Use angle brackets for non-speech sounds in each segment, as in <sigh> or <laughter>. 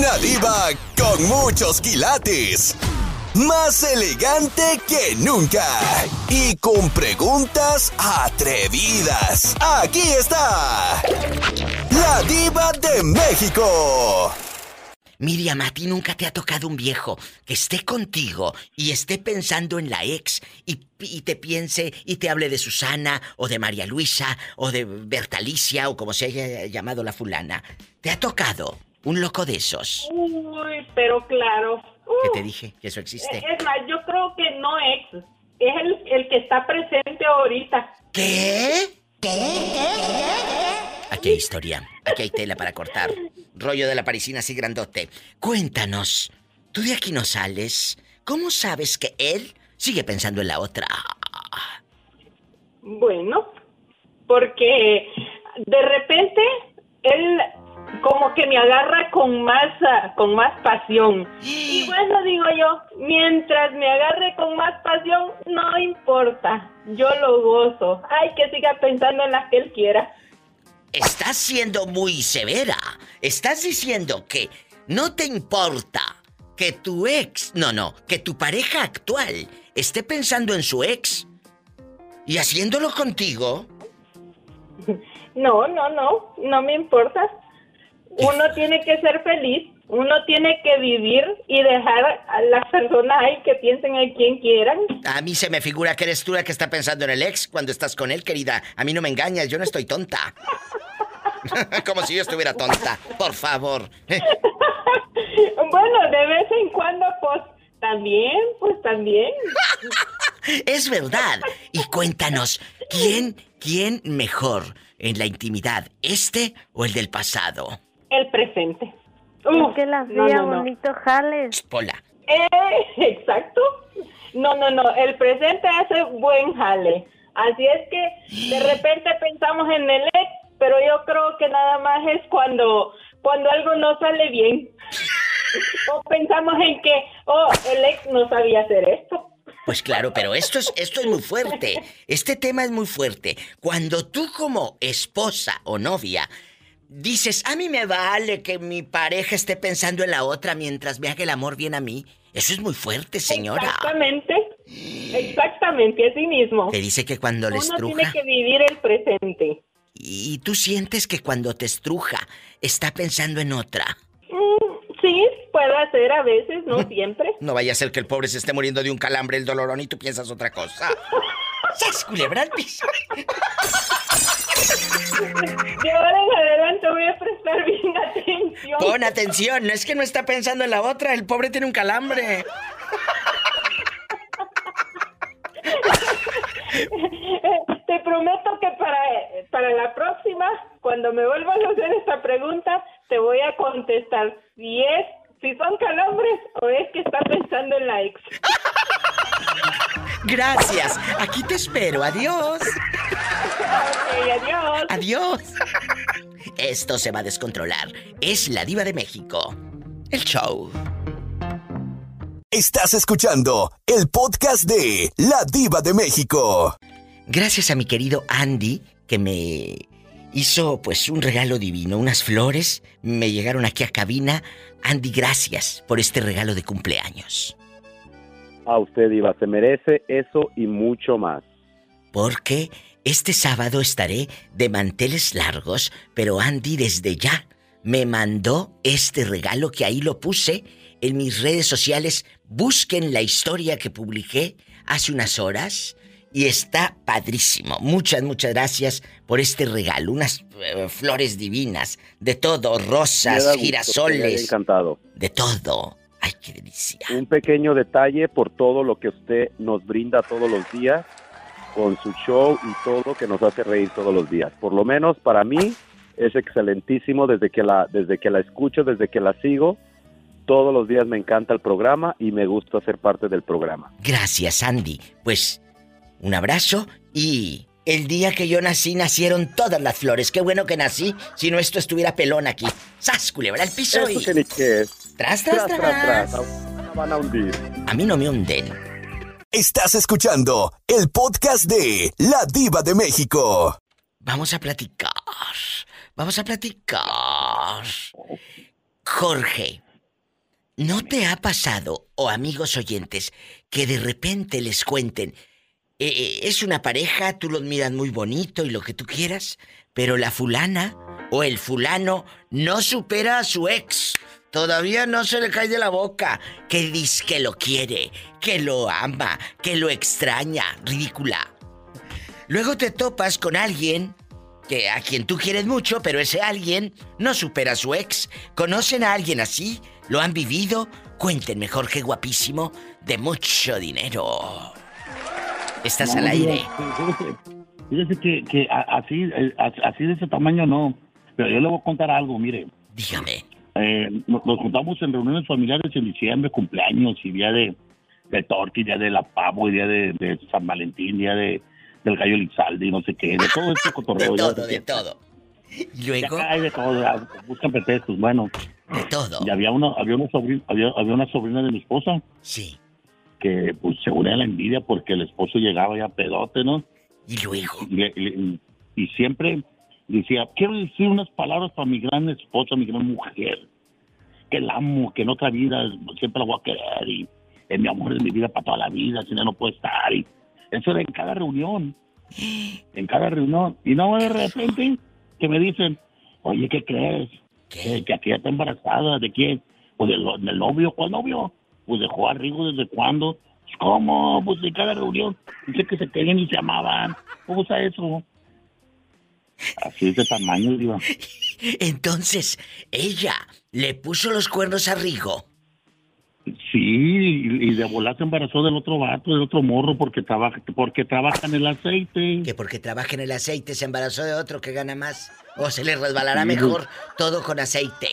Una diva con muchos quilates. Más elegante que nunca. Y con preguntas atrevidas. Aquí está. La diva de México. Miriam, a ti nunca te ha tocado un viejo que esté contigo y esté pensando en la ex y, y, te piense y te hable de Susana o de María Luisa o de Bertalicia o como se haya llamado la fulana. ¿Te ha tocado un loco de esos? Uy, pero claro. ¿Qué te dije? Que eso existe. Es más, yo creo que no ex. Es el, el que está presente ahorita. ¿Qué? Aquí hay historia, aquí hay tela para cortar. Rollo de la parisina así grandote. Cuéntanos, tú de aquí no sales. ¿Cómo sabes que él sigue pensando en la otra? Bueno, porque de repente él como que me agarra con más ah, con más pasión. Y <gasps> bueno, digo yo, mientras me agarre con más pasión, no importa, yo lo gozo. Ay, que siga pensando en las que él quiera. Estás siendo muy severa. Estás diciendo que no te importa que tu ex, no, no, que tu pareja actual esté pensando en su ex y haciéndolo contigo. <laughs> No, no, no, no me importa. Uno tiene que ser feliz, uno tiene que vivir y dejar a las personas ahí que piensen en quien quieran. A mí se me figura que eres tú la que está pensando en el ex cuando estás con él, querida. A mí no me engañas, yo no estoy tonta. <laughs> Como si yo estuviera tonta, por favor. <laughs> bueno, de vez en cuando, pues también, pues también. <laughs> es verdad. Y cuéntanos, ¿quién, quién mejor en la intimidad, este o el del pasado? El presente. Uf, que la hacía bonito jales. Pola. Eh, <laughs> exacto. No, no, no. El presente hace buen jale. Así es que de repente pensamos en el ex, pero yo creo que nada más es cuando, cuando algo no sale bien. <laughs> o pensamos en que, oh, el ex no sabía hacer esto. Pues claro, pero esto es, esto es muy fuerte. <laughs> Este tema es muy fuerte. Cuando tú como esposa o novia dices, a mí me vale que mi pareja esté pensando en la otra mientras me haga el amor bien a mí. Eso es muy fuerte, señora. Exactamente. Exactamente, así mismo. Te dice que cuando le estruja... Uno tiene que vivir el presente. ¿Y tú sientes que cuando te estruja está pensando en otra? Mm, sí, puede ser a veces, no <laughs> siempre. No vaya a ser que el pobre se esté muriendo de un calambre, el dolorón y tú piensas otra cosa. <laughs> ¡Sas, culebra al piso! De ahora en adelante voy a prestar bien atención. Pon atención, no es que no está pensando en la otra, el pobre tiene un calambre. Te prometo que para, para la próxima, cuando me vuelvas a hacer esta pregunta, te voy a contestar si es, si son calambres o es que está pensando en la ex. Gracias. Aquí te espero. Adiós. adiós. Adiós. Esto se va a descontrolar. Es la diva de México. El show. Estás escuchando el podcast de La Diva de México. Gracias a mi querido Andy que me hizo pues un regalo divino, unas flores, me llegaron aquí a cabina. Andy, gracias por este regalo de cumpleaños. A usted, Diva, se merece eso y mucho más. Porque este sábado estaré de manteles largos, pero Andy desde ya me mandó este regalo que ahí lo puse en mis redes sociales. Busquen la historia que publiqué hace unas horas y está padrísimo. Muchas, muchas gracias por este regalo. Unas eh, flores divinas, de todo, rosas, girasoles. encantado. De todo. Ay, qué delicia. Un pequeño detalle por todo lo que usted nos brinda todos los días con su show y todo que nos hace reír todos los días. Por lo menos para mí es excelentísimo desde que la desde que la escucho, desde que la sigo. Todos los días me encanta el programa y me gusta ser parte del programa. Gracias, Andy. Pues un abrazo y el día que yo nací nacieron todas las flores. Qué bueno que nací, si no esto estuviera pelón aquí. ¡Sas, culebra el piso Eso que ni qué es. Tras, tras, tras. tras, tras. Van a hundir. A mí no me hunden. Estás escuchando el podcast de La Diva de México. Vamos a platicar. Vamos a platicar. Jorge, ¿No te ha pasado, o amigos oyentes, que de repente les cuenten, eh, eh, es una pareja, tú los miras muy bonito y lo que tú quieras, pero la fulana o el fulano no supera a su ex? Todavía no se le cae de la boca. Que dice que lo quiere, que lo ama, que lo extraña. Ridícula. Luego te topas con alguien que a quien tú quieres mucho, pero ese alguien no supera a su ex. ¿Conocen a alguien así? ¿Lo han vivido? Cuéntenme, Jorge guapísimo, de mucho dinero. Estás al aire. Fíjese que, que así, eh, así de ese tamaño no. Pero yo le voy a contar algo, mire. Dígame. Eh, nos, juntamos en reuniones familiares en diciembre, cumpleaños y día de, de día de la pavo, y día de, San Valentín, día de, del gallo Lizalde y no sé qué, de todo este <laughs> cotorreo. de todo, de todo. Y luego. hay de todo, buscan pretextos, bueno. De todo. Y había una, había una sobrina, había, había una sobrina de mi esposa. Sí. Que pues se unía a la envidia porque el esposo llegaba ya pedote, ¿no? Y luego. y siempre decía, quiero decir unas palabras para mi gran esposa, mi gran mujer, que la amo, que en otra vida siempre la voy a querer y es mi amor es mi vida para toda la vida, si no, no puede estar. Y eso era en cada reunión, <gasps> en cada reunión. Y no de repente que me dicen, oye, ¿qué crees? Que, aquí está embarazada, ¿de quién? Pues del, novio, ¿cuál novio? Pues dejó a Rigo desde cuándo. Pues, ¿Cómo? Pues en cada reunión. Dice que se querían y se amaban. ¿Cómo está eso? Así de tamaño, digo. Entonces, ella le puso los cuernos a Rigo. Sí, y, de volar se embarazó del otro vato, del otro morro, porque trabaja, porque trabaja en el aceite. Que porque trabaja en el aceite se embarazó de otro que gana más. O se le resbalará mejor todo con aceite.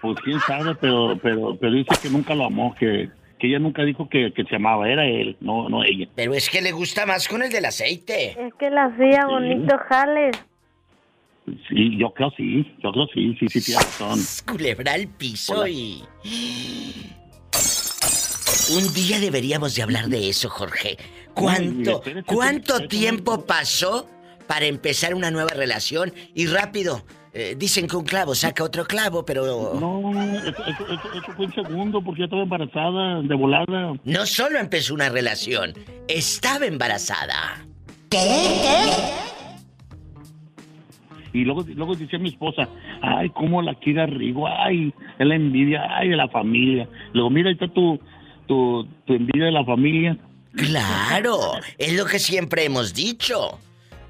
Pues quién sabe, pero, pero, pero dice que nunca lo amó, que, que ella nunca dijo que, se amaba, era él, no, no ella. Pero es que le gusta más con el del aceite. Es que la hacía bonito jales. Sí, yo creo sí, yo creo sí, sí, sí, tiene razón. <laughs> Culebra al piso y... Un día deberíamos de hablar de eso, Jorge. ¿Cuánto, cuánto tiempo pasó para empezar una nueva relación? Y rápido, eh, dicen que un clavo saca otro clavo, pero... No, eso, fue un segundo porque ya estaba embarazada, de volada. No solo empezó una relación, estaba embarazada. ¿Qué? ¿Qué? Y luego, luego decía mi esposa, ay, cómo la quiere Rigo, ay, es la envidia, ay, de la familia. Luego, mira, ahí está tu, tu, tu envidia de la familia. Claro, es lo que siempre hemos dicho.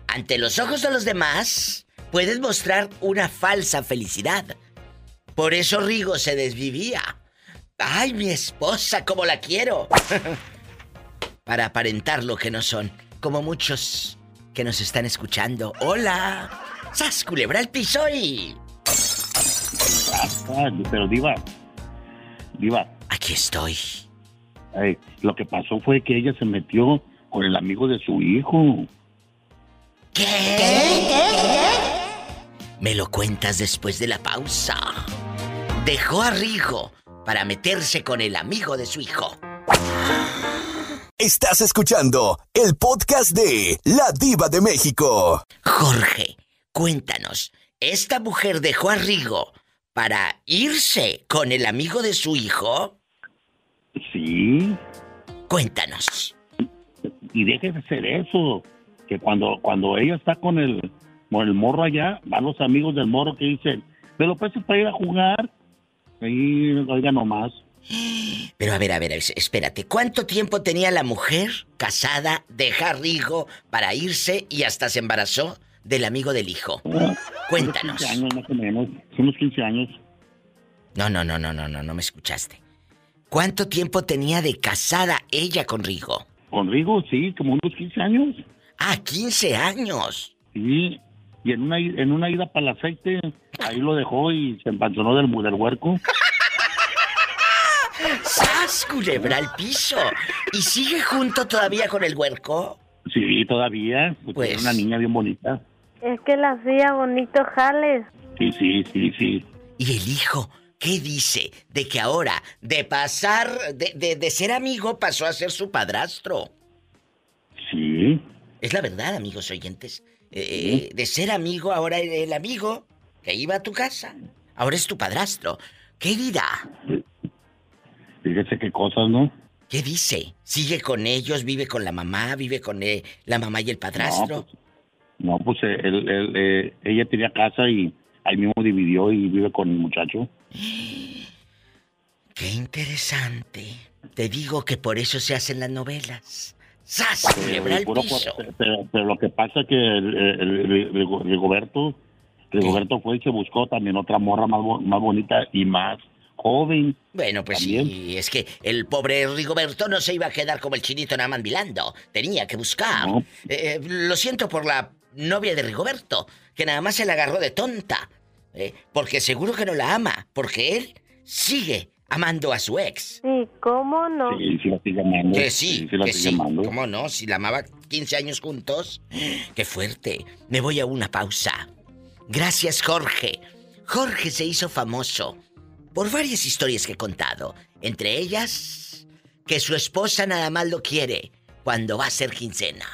Ante los ojos de los demás, puedes mostrar una falsa felicidad. Por eso Rigo se desvivía. ¡Ay, mi esposa, cómo la quiero! <laughs> Para aparentar lo que no son, como muchos que nos están escuchando. ¡Hola! ¡Sas, culebra el piso y... Ah, pero Diva, Diva. Aquí estoy. lo que pasó fue que ella se metió con el amigo de su hijo. ¿Qué? ¿Qué? ¿Qué? Me lo cuentas después de la pausa. Dejó a Rigo para meterse con el amigo de su hijo. Estás escuchando el podcast de La Diva de México. Jorge, cuéntanos, ¿esta mujer dejó a Rigo para irse con el amigo de su hijo? Sí. Cuéntanos. Y deje de hacer eso, que cuando, cuando ella está con el, con el morro allá, van los amigos del morro que dicen, ¿me lo para ir a jugar? Ahí, oiga nomás. Pero a ver, a ver, espérate, ¿cuánto tiempo tenía la mujer casada de Rigo para irse y hasta se embarazó del amigo del hijo? Cuéntanos. 15 años más o menos, unos 15 años. No, no, no, no, no, no, no me escuchaste. ¿Cuánto tiempo tenía de casada ella con Rigo? Con Rigo, sí, como unos 15 años. Ah, 15 años. Sí, y en una, en una ida para el aceite, ahí lo dejó y se empanzonó del, del huerco. ¡Sas, culebra al piso! ¿Y sigue junto todavía con el huerco? Sí, todavía. Pues... Es una niña bien bonita. Es que la hacía bonito jales. Sí, sí, sí, sí. ¿Y el hijo? ¿Qué dice? De que ahora, de pasar, de, de, de ser amigo, pasó a ser su padrastro. Sí. Es la verdad, amigos oyentes. Eh, de ser amigo, ahora el amigo que iba a tu casa, ahora es tu padrastro. ¿Qué dirá? Fíjese qué cosas, ¿no? ¿Qué dice? ¿Sigue con ellos? ¿Vive con la mamá? ¿Vive con eh, la mamá y el padrastro? No, pues, no, pues eh, él- él, eh, ella tenía casa y ahí mismo dividió y vive con el muchacho. <gasps> Qué interesante. Te digo que por eso se hacen las novelas. ¡Sas! Piso. pero, pero lo que pasa es que el, el, el- el- Rigoberto, Rigoberto fue y se buscó también otra morra más, bo- más bonita y más joven. Bueno, pues sí, es que el pobre Rigoberto no se iba a quedar como el chinito nada más milando. Tenía que buscar. No. Eh, lo siento por la novia de Rigoberto, que nada más se la agarró de tonta. Eh, porque seguro que no la ama, porque él sigue amando a su ex. Sí, ¿cómo no? Sí, sí la sigue amando. Que sí, sí la que sigue sí. amando. ¿Cómo no? Si la amaba 15 años juntos. ¡Qué fuerte! Me voy a una pausa. Gracias, Jorge. Jorge se hizo famoso por varias historias que he contado. Entre ellas, que su esposa nada más lo quiere cuando va a ser quincena.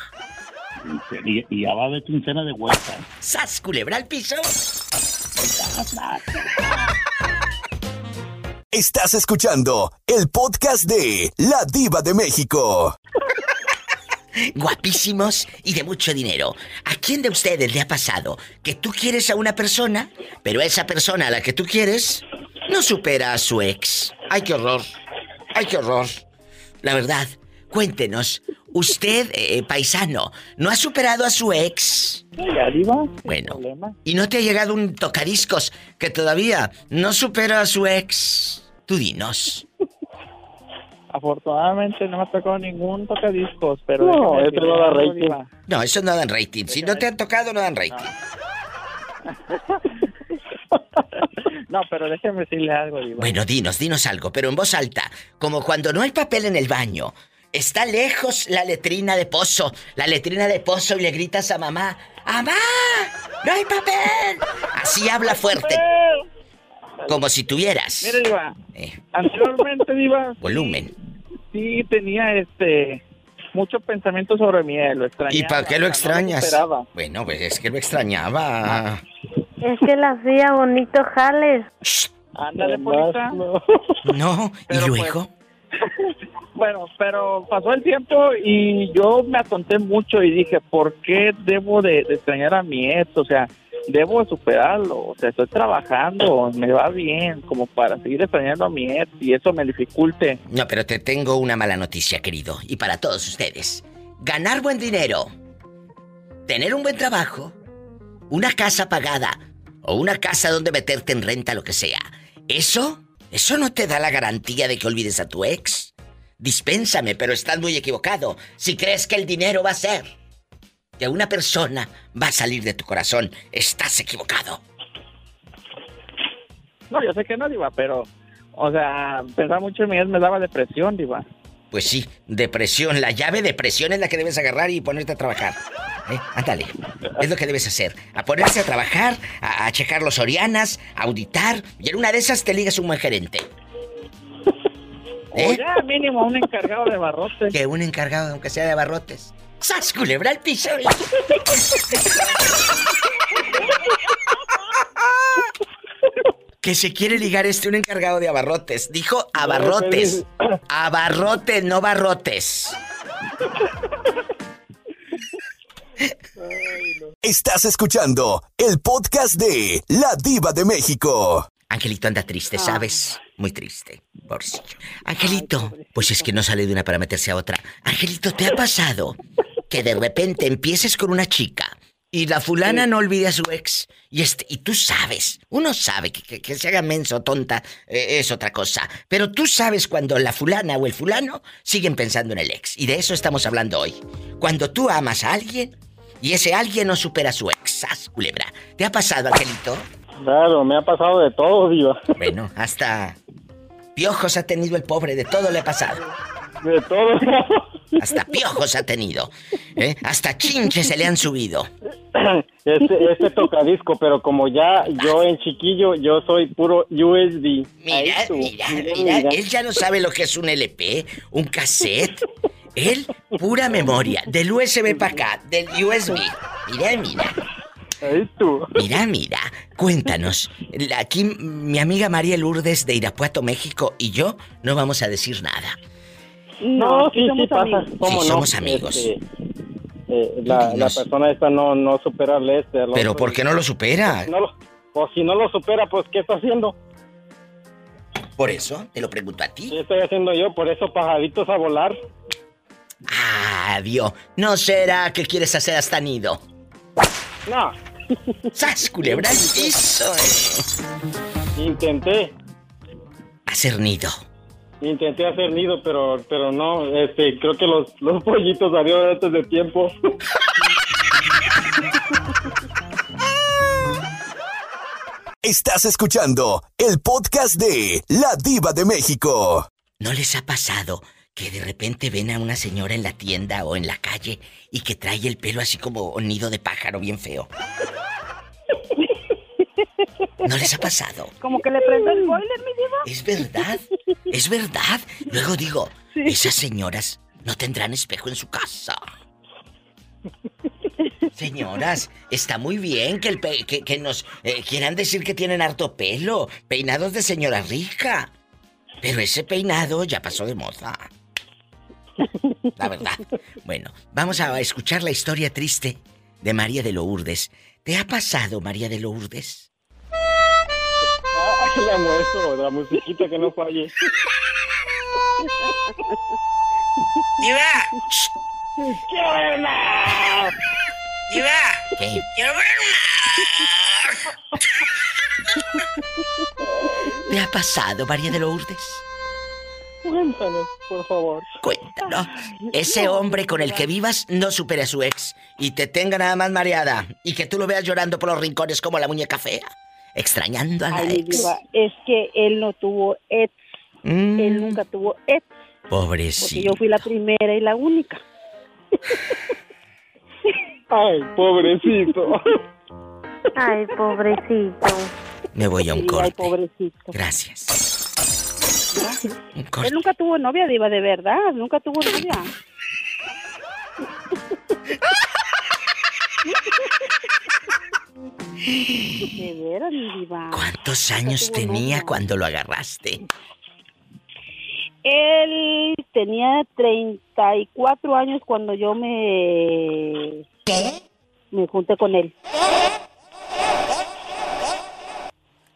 Y, y ya va de quincena de vuelta. ¡Sas, culebra al piso! Estás escuchando el podcast de La Diva de México. guapísimos y de mucho dinero. ¿A quién de ustedes le ha pasado que tú quieres a una persona, pero esa persona a la que tú quieres no supera a su ex? ¡Ay, qué horror! ¡Ay, qué horror! La verdad, cuéntenos, usted, eh, paisano, ¿no ha superado a su ex? Bueno. ¿y no te ha llegado un tocadiscos que todavía no supera a su ex? Tú dinos. Afortunadamente no me ha tocado ningún tocadiscos, pero... No, eso no da rating. No, eso no dan rating. Si no te han tocado, no dan rating. <laughs> No, pero déjeme decirle algo, Diva. Bueno, dinos, dinos algo, pero en voz alta, como cuando no hay papel en el baño. Está lejos la letrina de pozo, la letrina de pozo y le gritas a mamá, ¡Amá! ¡No hay papel! Así habla fuerte, como si tuvieras Mire, Diva, eh, anteriormente, Diva, volumen. sí tenía este... Mucho pensamiento sobre mí, eh, lo extrañaba. ¿Y para qué lo no extrañas? superaba. Bueno, pues es que lo extrañaba. Es que le hacía bonito jales. Ándale, Polita. no. <laughs> No, ¿y Pero, pues, luego? <laughs> Bueno, pero pasó el tiempo y yo me atonté mucho y dije, ¿por qué debo de, de extrañar a mi ex? O sea, debo de superarlo. O sea, estoy trabajando, me va bien, como para seguir extrañando a mi ex y eso me dificulte. No, pero te tengo una mala noticia, querido, y para todos ustedes. Ganar buen dinero, tener un buen trabajo, una casa pagada o una casa donde meterte en renta, lo que sea. Eso, eso no te da la garantía de que olvides a tu ex. Dispénsame, pero estás muy equivocado. Si crees que el dinero va a ser que una persona va a salir de tu corazón, estás equivocado. No, yo sé que no, Diva, pero, o sea, pensar mucho en ex me daba depresión, Diva. Pues sí, depresión. La llave de presión es la que debes agarrar y ponerte a trabajar. ¿Eh? Ándale. Es lo que debes hacer. A ponerse a trabajar, a, a checar los Orianas, a auditar. Y en una de esas te ligas un buen gerente. <laughs> O ¿Eh? ya mínimo un encargado de barrotes. Que un encargado, aunque sea de abarrotes. ¡Sas, culebra al piso! Que se quiere ligar este un encargado de abarrotes. Dijo abarrotes. Abarrotes, no barrotes. Estás escuchando el podcast de La Diva de México. Angelito anda triste, ¿sabes? Muy triste. Pobrecillo. Angelito, pues es que no sale de una para meterse a otra. Angelito, ¿te ha pasado que de repente empieces con una chica y la fulana no olvide a su ex? Y, este, y tú sabes, uno sabe que, que- que se haga menso o tonta eh, es otra cosa. Pero tú sabes cuando la fulana o el fulano siguen pensando en el ex. Y de eso estamos hablando hoy. Cuando tú amas a alguien y ese alguien no supera a su ex. ¡Sas, culebra! ¿Te ha pasado, Angelito? Claro, me ha pasado de todo, Diva. Bueno, hasta piojos ha tenido el pobre, de todo le ha pasado. De todo. Hasta piojos ha tenido. ¿eh? Hasta chinches se le han subido. Este, este tocadisco, pero como ya yo en chiquillo, yo soy puro USB. Mira, mira, mira, él ya no sabe lo que es un LP, un cassette. Él, pura memoria, del USB para acá, del USB. Mira, mira. Ahí tú. Mira, mira, cuéntanos. Aquí mi amiga María Lourdes de Irapuato, México y yo no vamos a decir nada. No, sí, sí somos pasa. amigos. ¿Cómo Sí, no? somos amigos. Este, eh, la, la persona esta no, no supera al este. al Pero otro. ¿por qué no lo supera? No lo- o si no lo supera, pues ¿qué está haciendo? Por eso, te lo pregunto a ti. ¿Qué estoy haciendo yo? Por eso pajaritos a volar. Ah, Dios. ¿No será que quieres hacer hasta nido? No, ¡Sas, culebra al piso, intenté. Hacer nido. Intenté hacer nido, pero pero no, este, creo que los, los pollitos salieron antes de tiempo. Estás escuchando el podcast de La Diva de México. ¿No les ha pasado que de repente ven a una señora en la tienda o en la calle y que trae el pelo así como un nido de pájaro bien feo? ¿No les ha pasado? Como que le prendo el boiler, mi diva. Es verdad, es verdad. Luego digo, esas señoras no tendrán espejo en su casa. Señoras, está muy bien que, el pe- que, que nos eh, quieran decir que tienen harto pelo, peinados de señora rica. Pero ese peinado ya pasó de moda. La verdad. Bueno, vamos a escuchar la historia triste de María de Lourdes. ¿Te ha pasado, María de Lourdes? Ay, la muestro, la musiquita que no falle. ¡Diva! ¡Qué buena! ¡Diva! ¿Qué? ¡Quiero ver ¿Te ha pasado, María de Lourdes? Cuéntanos, por favor. Cuéntanos. Ese hombre con el que vivas no supere a su ex y te tenga nada más mareada y que tú lo veas llorando por los rincones como la muñeca fea, extrañando a la Ay, ex. diva, es que él no tuvo ex. Mm, Él nunca tuvo ex. Porque pobrecito. yo fui la primera y la única. Ay, pobrecito. Ay, pobrecito. Me voy a un Sí, ay, corte. pobrecito. Gracias. Un Él nunca tuvo novia, diva, de verdad. Nunca tuvo novia. De veras, mi diva. ¿Cuántos años tenía novia. cuando lo agarraste? Él tenía 34 años cuando yo me... Me junté con él.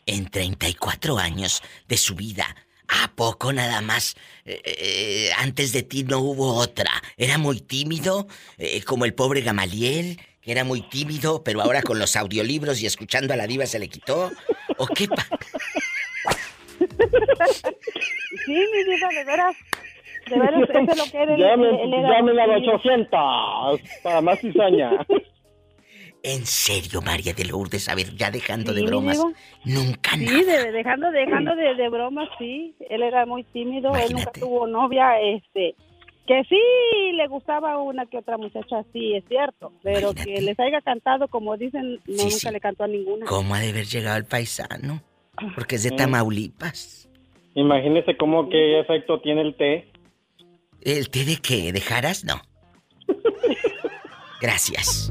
En 34 años de su vida. ¿A poco nada más? eh, eh, antes de ti no hubo otra. Era muy tímido, eh, como el pobre Gamaliel, que era muy tímido, pero ahora con los audiolibros y escuchando a la diva se le quitó. ¿O qué pa? Sí, mi diva, de veras. De veras, eso es lo que era. Llamen, era llamen al tímido. 800 para más cizaña. <laughs> En serio, María de Lourdes, a ver, ya dejando Sí, de bromas. diva. Nunca Sí, nada. de- dejando, dejando de, de bromas, sí. Él era muy tímido, él nunca Imagínate. tuvo novia, este, que sí le gustaba una que otra muchacha, sí, es cierto, pero Imagínate. que les haya cantado, como dicen, no, Sí, nunca sí. le cantó a ninguna. ¿Cómo ha de haber llegado el paisano? Porque es de. Tamaulipas. Imagínese cómo qué efecto tiene el té. ¿El té de qué? ¿De jaras? No. <laughs> Gracias.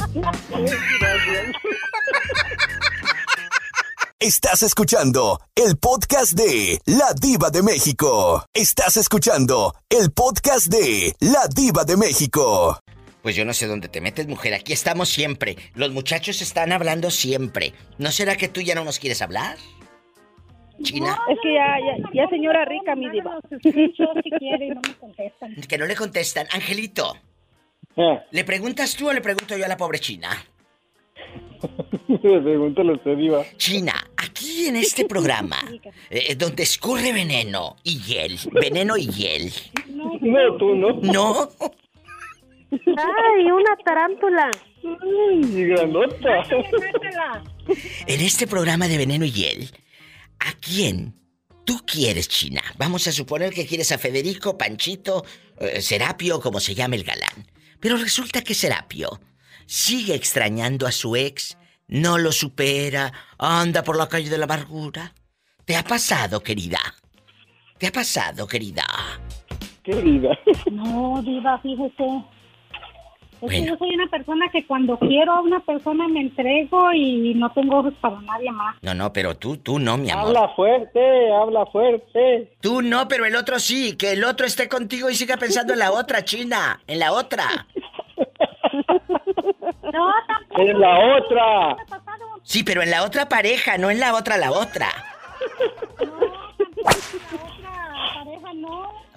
Estás escuchando el podcast de La Diva de México. Estás escuchando el podcast de La Diva de México. Pues yo no sé dónde te metes, mujer. Aquí estamos siempre. Los muchachos están hablando siempre. ¿No será que tú ya no nos quieres hablar? China. Es que ya, ya, ya señora rica, mi diva. Que no le contestan. Angelito, Eh, ¿le preguntas tú o le pregunto yo a la pobre China? <laughs> pregúntale usted, Diva. China, aquí en este programa, eh, donde escurre veneno y hiel, veneno y hiel, No, tú no. ¿no? Ay, una tarántula. Ay, grandota. En este programa de veneno y hiel, ¿a quién tú quieres, China? Vamos a suponer que quieres a Federico, Panchito, eh, Serapio, como se llame el galán. Pero resulta que Serapio sigue extrañando a su ex, no lo supera, anda por la calle de la amargura. ¿Te ha pasado, querida? ¿Te ha pasado, querida? Querida. No, diva, fíjese. Es que yo soy una persona que cuando quiero a una persona me entrego y no tengo ojos para nadie más. No, no, pero tú, tú no, mi amor. Habla fuerte, habla fuerte. Tú no, pero el otro sí. Que el otro esté contigo y siga pensando en la otra, China. En la otra. No, tampoco. En la otra. Sí, pero en la otra pareja, no en la otra, la otra. pareja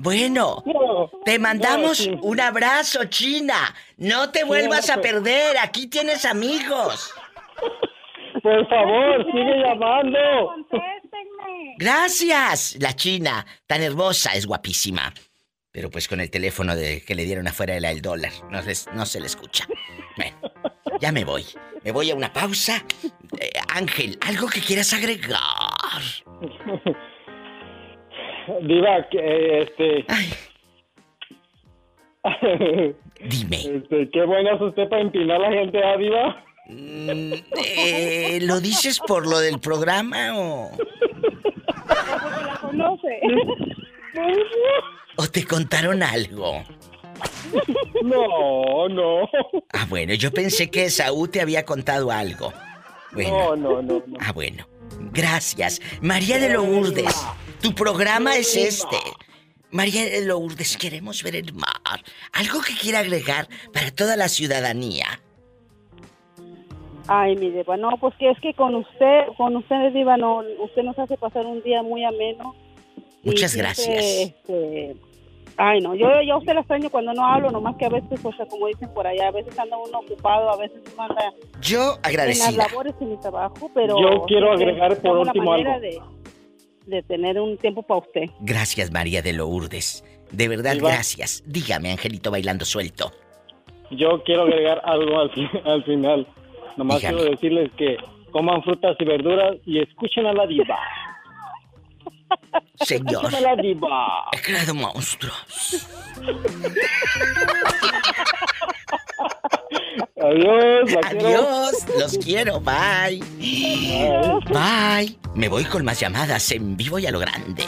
no. Bueno, te mandamos un abrazo, China. No te vuelvas a perder. Aquí tienes amigos. <laughs> Por favor, sigue llamando. Gracias. La China, tan hermosa, es guapísima. Pero pues con el teléfono de que le dieron afuera de la el dólar, no, les- no se le escucha. Bueno, ya me voy. Me voy a una pausa. Eh, Ángel, ¿algo que quieras agregar? <laughs> Diva, que, eh, este... <laughs> Dime. Este, qué buena es usted para empinar a la gente, ¿ah, Diva? Eh, ¿Lo dices por lo del programa o...? la conoce. ¿O te contaron algo? No, no. Ah, bueno, yo pensé que Saúl te había contado algo. Bueno. No, no, no, no. Ah, bueno. Gracias. María de Lourdes, tu programa es este. María de Lourdes, queremos ver el mar. ¿Algo que quiera agregar para toda la ciudadanía? Ay, mi diva, no, pues que es que con usted, con usted, diva, no, usted nos hace pasar un día muy ameno. Muchas gracias. este, ay, no, yo, yo a usted la extraño cuando no hablo, nomás que a veces, o sea, como dicen por allá, a veces anda uno ocupado, a veces uno anda Yo en las agradecida. labores y mi trabajo, pero... Yo quiero agregar por último algo. De, de tener un tiempo para usted. Gracias, María de Lourdes. De verdad, gracias. Dígame, Angelito bailando suelto. Yo quiero agregar algo al, fi- al final. Nomás Dígame. quiero decirles que coman frutas y verduras y escuchen a la diva. Señor, la diva. he creado monstruos. Adiós, la quiero. Adiós, los quiero, bye. Bye. Me voy con más llamadas en vivo y a lo grande.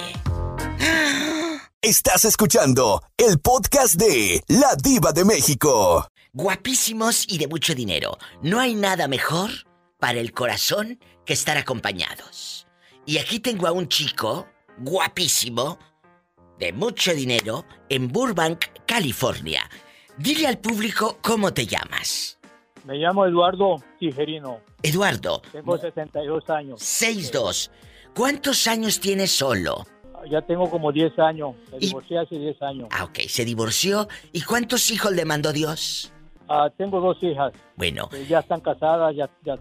Estás escuchando el podcast de La Diva de México. Guapísimos y de mucho dinero. No hay nada mejor para el corazón que estar acompañados. Y aquí tengo a un chico guapísimo, de mucho dinero, en Burbank, California. Dile al público cómo te llamas. Me llamo Eduardo Tijerino. Eduardo, Tengo 62 años. 6'2". ¿Cuántos años tienes solo? Ya tengo como 10 años. Me divorcié hace 10 años. Ah, ok, se divorció. ¿Y cuántos hijos le mandó Dios? Ah, tengo dos hijas. Bueno, que ya están casadas, ya, ya,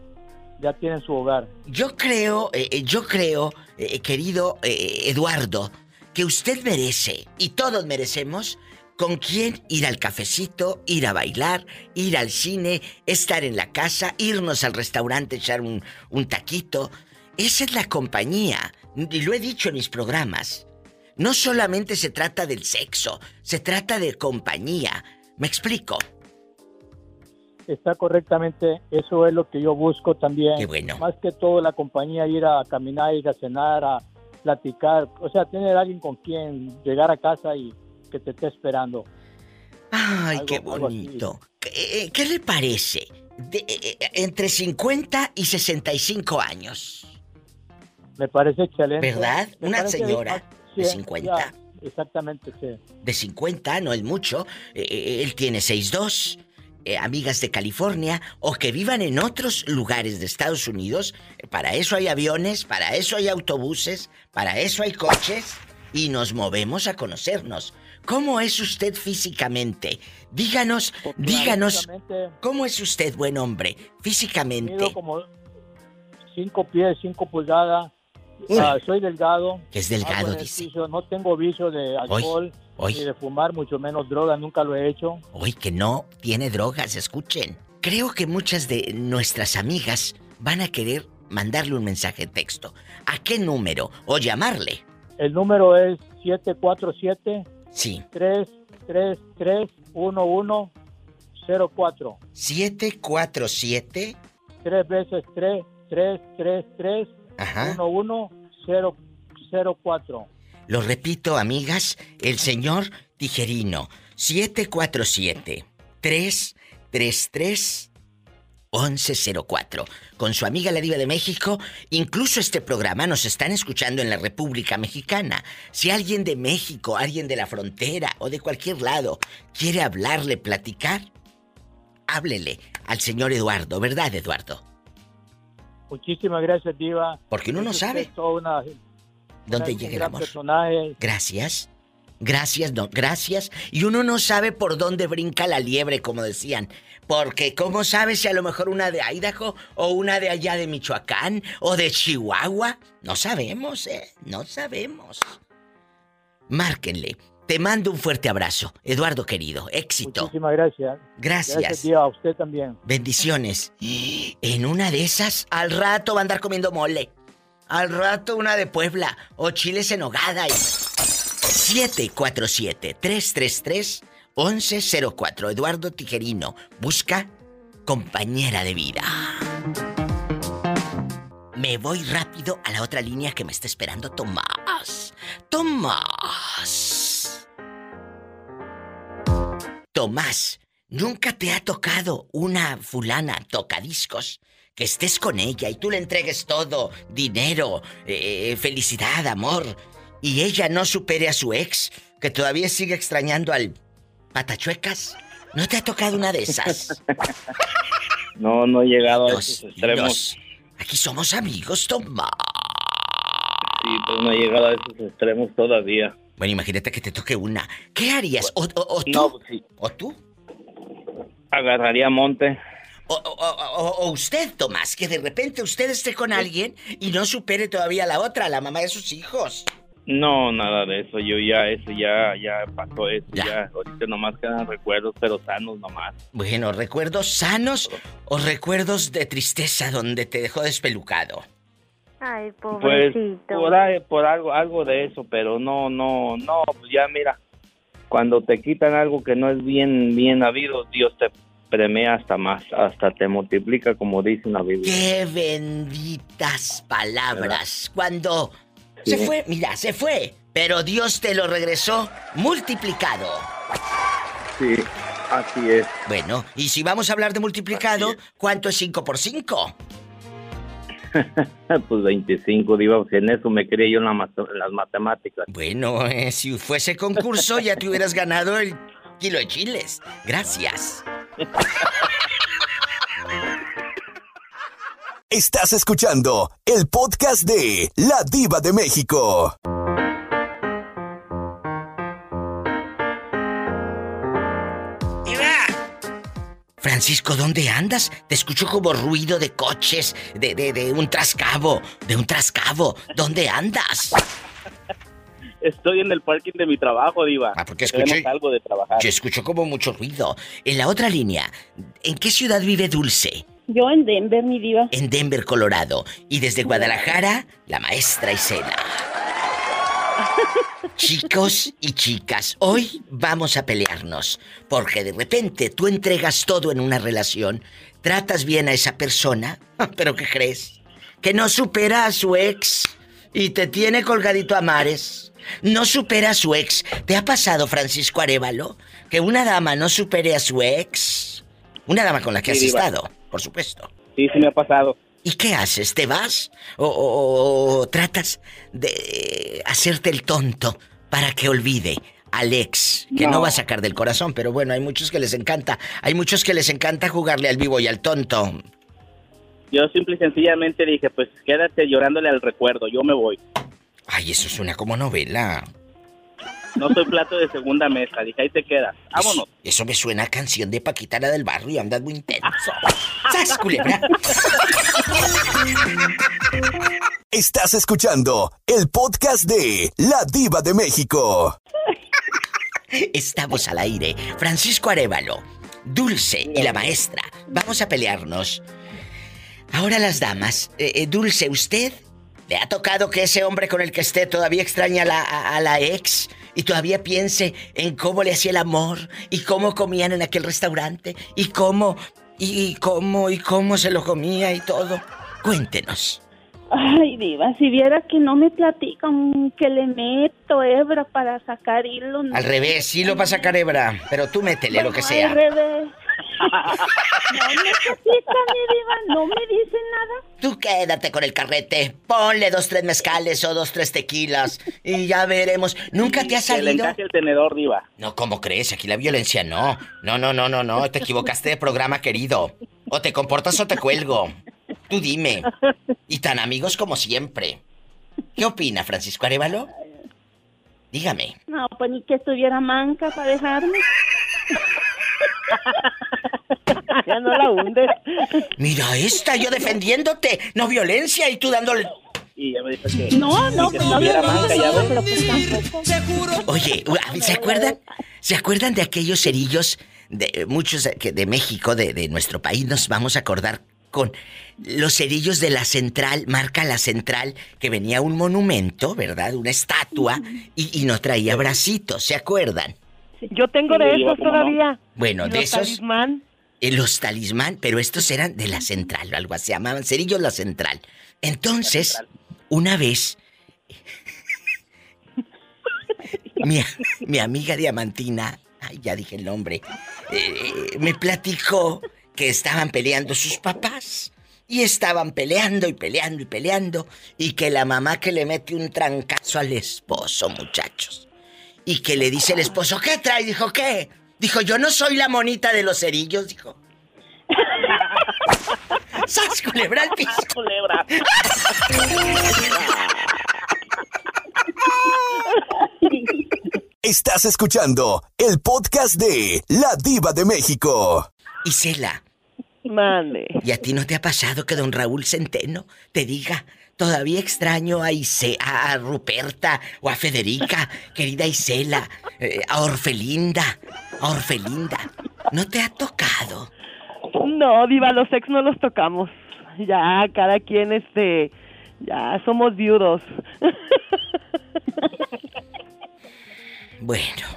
ya tienen su hogar. Yo creo, eh, eh, yo creo, eh, querido Eduardo, que usted merece, y todos merecemos, con quién ir al cafecito, ir a bailar, ir al cine, estar en la casa, irnos al restaurante, echar un, un taquito. Esa es la compañía, y lo he dicho en mis programas. No solamente se trata del sexo, se trata de compañía. ¿Me explico? Está correctamente, eso es lo que yo busco también. Qué bueno. Más que todo la compañía, ir a caminar, ir a cenar, a platicar, o sea, tener alguien con quien llegar a casa y que te esté esperando. Ay, Algo- qué bonito. ¿Qué, eh, qué le parece? De- eh, eh, entre 50 y 65 años. Me parece excelente. ¿Verdad? Me Una señora de sí, 50. ya, exactamente, sí. De 50, no es mucho. Eh, eh, él tiene 6'2". Eh, amigas de California o que vivan en otros lugares de Estados Unidos. Eh, Para eso hay aviones, para eso hay autobuses, para eso hay coches y nos movemos a conocernos. ¿Cómo es usted físicamente? Díganos, díganos, Físicamente, ¿cómo es usted, buen hombre? Físicamente. Mido como 5 pies, 5 pulgadas. Ah, soy delgado. Es delgado, dice. No tengo vicio de alcohol Hoy. Ni de fumar, mucho menos droga, nunca lo he hecho. Hoy que no tiene drogas, escuchen. Creo que muchas de nuestras amigas van a querer mandarle un mensaje de texto. ¿A qué número? O llamarle. El número es 747 Sí. 333 1104. 747. Tres veces 3 333 Ajá. 1104. Lo repito, amigas, el señor Tijerino. 747 33 1104. Con su amiga la Diva de México, incluso este programa nos están escuchando en la República Mexicana. Si alguien de México, alguien de la frontera o de cualquier lado quiere hablarle, platicar, háblele al señor Eduardo, ¿verdad, Eduardo? Muchísimas gracias, Diva. Porque uno no sabe toda una- el amor. personaje. Gracias. Gracias, no, gracias. Y uno no sabe por dónde brinca la liebre, como decían. Porque, ¿cómo sabes si a lo mejor una de Idaho o una de allá de Michoacán o de Chihuahua? No sabemos, ¿eh? No sabemos. Márquenle. Te mando un fuerte abrazo, Eduardo querido. Éxito. Muchísimas gracias. Gracias. Gracias. A usted también. Bendiciones. <gasps> En una de esas, al rato va a andar comiendo mole. Al rato una de Puebla o chiles en hogada. Y... 747-333-1104. Eduardo Tijerino busca compañera de vida. Me voy rápido a la otra línea que me está esperando Tomás. Tomás. Tomás, ¿nunca te ha tocado una fulana tocadiscos? Que estés con ella y tú le entregues todo, dinero, eh, felicidad, amor, y ella no supere a su ex, que todavía sigue extrañando al patachuecas. ¿No te ha tocado una de esas? <laughs> No, no he llegado a esos extremos. Aquí somos amigos, Tomás. Sí, pero no he llegado a esos extremos todavía. Bueno, imagínate que te toque una. ¿Qué harías? ¿O, o- o tú? No, pues sí. ¿O tú? Agarraría monte. O, o- o- o usted, Tomás, que de repente usted esté con alguien y no supere todavía a la otra, a la mamá de sus hijos. No, nada de eso. Yo ya, eso ya, ya pasó eso. Ya. Ahorita nomás quedan recuerdos, pero sanos nomás. Bueno, ¿recuerdos sanos o recuerdos de tristeza donde te dejó despelucado? Ay, Pues pobrecito. por, ahí- por algo, algo de eso, pero no, no, no, pues ya mira, cuando te quitan algo que no es bien, bien habido, Dios te premia hasta más, hasta te multiplica como dice una Biblia. ¡Qué benditas palabras! Cuando Sí. se fue, mira, se fue, pero Dios te lo regresó multiplicado. Sí, así es. Bueno, y si vamos a hablar de multiplicado, ¿cuánto es 5 por 5? <laughs> pues 25, digo, en eso me crié yo en, la mat- en las matemáticas. Bueno, eh, si fuese concurso ya te hubieras ganado el kilo de chiles. Gracias. Estás escuchando el podcast de La Diva de México. Francisco, ¿dónde andas? Te escucho como ruido de coches, de, de, de un trascabo, de un trascabo. ¿Dónde andas? Estoy en el parking de mi trabajo, Diva. Ah, porque escuché- algo de trabajar. Yo escucho como mucho ruido. En la otra línea, ¿en qué ciudad vive Dulce? Yo en Denver, mi diva. En Denver, Colorado. Y desde Guadalajara, la maestra Isela. <laughs> Chicos y chicas, hoy vamos a pelearnos. Porque de repente tú entregas todo en una relación, tratas bien a esa persona, <laughs> pero ¿qué crees? Que no supera a su ex y te tiene colgadito a mares. No supera a su ex. ¿Te ha pasado, Francisco Arevalo, que una dama no supere a su ex? Una dama con la que Sí, has diva. estado, por supuesto. Sí, sí me ha pasado. ¿Y qué haces? ¿Te vas? ¿O, o- o tratas de hacerte el tonto para que olvide al ex? Que no. No. va a sacar del corazón, pero bueno, hay muchos que les encanta. Hay muchos que les encanta jugarle al vivo y al tonto. Yo simple y sencillamente dije, pues quédate llorándole al recuerdo, yo me voy. Ay, eso suena como novela. No soy plato de segunda mesa, dije, ahí te quedas. Vámonos. Eso me suena a canción de Paquita la del barrio, andas muy intenso. <laughs> ¡Sas, culebra! <laughs> Estás escuchando el podcast de La Diva de México. Estamos al aire. Francisco Arevalo, Dulce y la maestra. Vamos a pelearnos. Ahora las damas. Eh, eh, Dulce, ¿usted le ha tocado que ese hombre con el que esté todavía extraña a la, a- a la ex y todavía piense en cómo le hacía el amor y cómo comían en aquel restaurante y cómo y cómo y cómo se lo comía y todo? Cuéntenos. Ay, diva, si viera que no me platican que le meto hebra para sacar hilo. no. Al revés, sí lo va a sacar hebra, pero tú métele lo que Al sea. revés. No me platican, mi diva, no me dicen nada. Tú quédate con el carrete, ponle dos, tres mezcales o dos, tres tequilas y ya veremos. ¿Nunca te ha Que le salido? el tenedor, diva. No, ¿cómo crees? Aquí la violencia no. No, no, no, no, no. Te equivocaste de programa, querido. O te comportas o te cuelgo. Tú dime. Y tan amigos como siempre. ¿Qué opina Francisco Arevalo? Dígame. No, pues ni que estuviera manca para dejarme. <laughs> ya no la hundes. Mira esta, yo defendiéndote. No violencia y tú dándole... Y ya me dijo que. No, no, que pues no pero pues tampoco. Oye, ¿se acuerdan? ¿Se acuerdan de aquellos cerillos de muchos de, que de México, de, de nuestro país, nos vamos a acordar con los cerillos de la central, marca la central, que venía un monumento, ¿verdad? Una estatua y, y no traía bracitos, ¿se acuerdan? Yo tengo de esos todavía. Bueno, ¿Y de los esos. talismán? eh, los talismán, pero estos eran de la central, o algo así, se llamaban cerillos la central. Entonces, una vez, <laughs> mi, mi amiga Diamantina, ay, ya dije el nombre, eh, me platicó que estaban peleando sus papás. Y estaban peleando y peleando y peleando. Y que la mamá que le mete un trancazo al esposo, muchachos. Y que le dice el esposo, ¿qué trae? Dijo, ¿qué? Dijo, yo no soy la monita de los cerillos, dijo. <laughs> ¡Sas, culebra al piso! culebra! <laughs> Estás escuchando el podcast de La Diva de México. Isela, Mande. ¿y a ti no te ha pasado que don Raúl Centeno te diga, todavía extraño a, Ise a, Ruperta o a Federica, <laughs> querida Isela, eh, a Orfelinda, a Orfelinda? ¿No te ha tocado? No, Diva, los ex no los tocamos. Ya, cada quien, este. Ya somos viudos. <laughs> Bueno,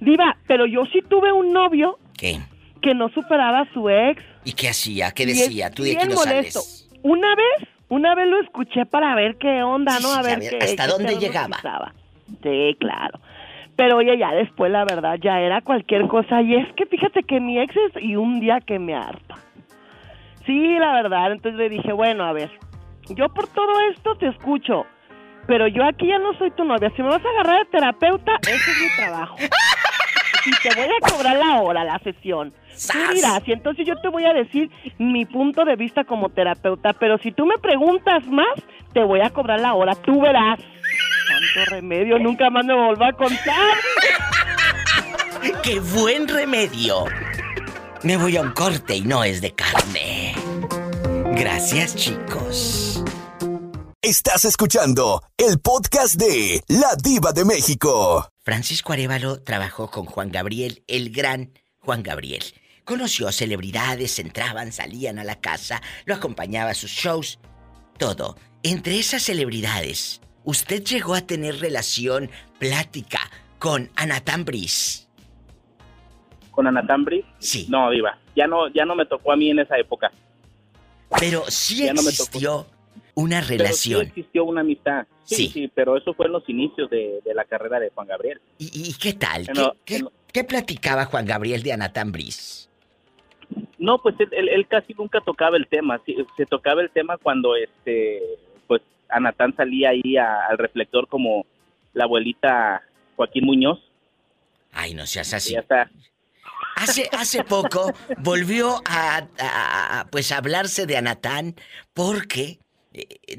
Diva, pero yo sí tuve un novio ¿qué? que no superaba a su ex. ¿Y qué hacía? ¿Qué decía? Tú de aquí no molesto. sales. Una vez, una vez lo escuché para ver qué onda, ¿no? A ver, a ver, qué, ¿hasta qué dónde llegaba? Sí, claro. Pero oye, ya después, la verdad, ya era cualquier cosa. Y es que fíjate que mi ex es y un día que me harta. Sí, la verdad. Entonces le dije, bueno, a ver, yo por todo esto te escucho. Pero yo aquí ya no soy tu novia. Si me vas a agarrar de terapeuta, ese es mi trabajo. <laughs> Y te voy a cobrar la hora, la sesión. Tú dirás, y entonces yo te voy a decir mi punto de vista como terapeuta. Pero si tú me preguntas más, te voy a cobrar la hora. Tú verás. Tanto remedio, nunca más me volví a contar. <laughs> ¡Qué buen remedio! Me voy a un corte y no es de carne. Gracias, chicos. Estás escuchando el podcast de La Diva de México. Francisco Arevalo trabajó con Juan Gabriel, el gran Juan Gabriel. Conoció celebridades, entraban, salían a la casa, lo acompañaba a sus shows, todo. Entre esas celebridades, ¿usted llegó a tener relación, plática con Anatán Briz? ¿Con Anatambri? Sí. No, diva. Ya no, ya no me tocó a mí en esa época. Pero sí Ya no me existió una Pero sí relación. existió una amistad. Sí, Sí. sí, pero eso fue en los inicios de, de la carrera de Juan Gabriel. ¿Y, y qué tal? ¿Qué, Bueno, qué- qué platicaba Juan Gabriel de Anatán Briz? No, pues él, él- él casi nunca tocaba el tema. Sí, se tocaba el tema cuando este, pues Anatán salía ahí a- al reflector como la abuelita Joaquín Muñoz. Ay, no seas así. Ya está. Hace, hace poco volvió a, a- a, pues hablarse de Anatán porque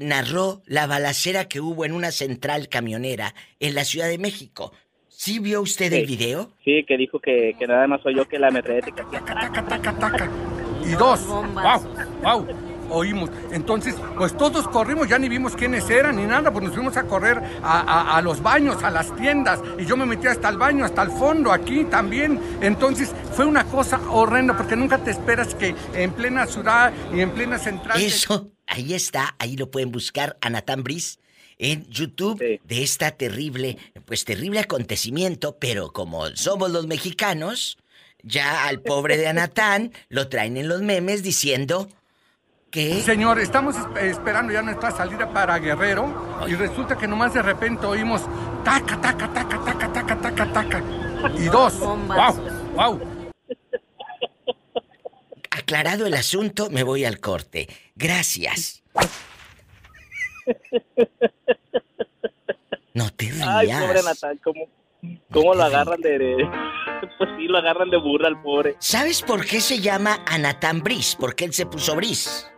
narró la balacera que hubo en una central camionera en la Ciudad de México. ¿Sí vio usted el video? Sí, que dijo que, que nada más oyó que la metralleta que hacía Y dos, wow, wow, oímos. Entonces, pues todos corrimos, ya ni vimos quiénes eran ni nada, pues nos fuimos a correr a, a- a los baños, a las tiendas, y yo me metí hasta el baño, hasta el fondo, aquí también. Entonces, fue una cosa horrenda, porque nunca te esperas que en plena ciudad y en plena central... Eso, ahí está, ahí lo pueden buscar, Anatán Briz, en YouTube, de esta terrible, pues terrible acontecimiento, pero como somos los mexicanos, ya al pobre de Anatán lo traen en los memes diciendo que... Señor, estamos esp- esperando ya nuestra salida para Guerrero y resulta que nomás de repente oímos taca, taca, taca, taca, taca, taca, taca. Y dos, wow, wow. aclarado el asunto, me voy al corte. Gracias. <laughs> No te rías. Ay, pobre Natal, ¿cómo, cómo lo agarran de, de- <laughs> Pues sí, lo agarran de burra al pobre. ¿Sabes por qué se llama Anatán Bris? ¿Por qué él se puso Bris?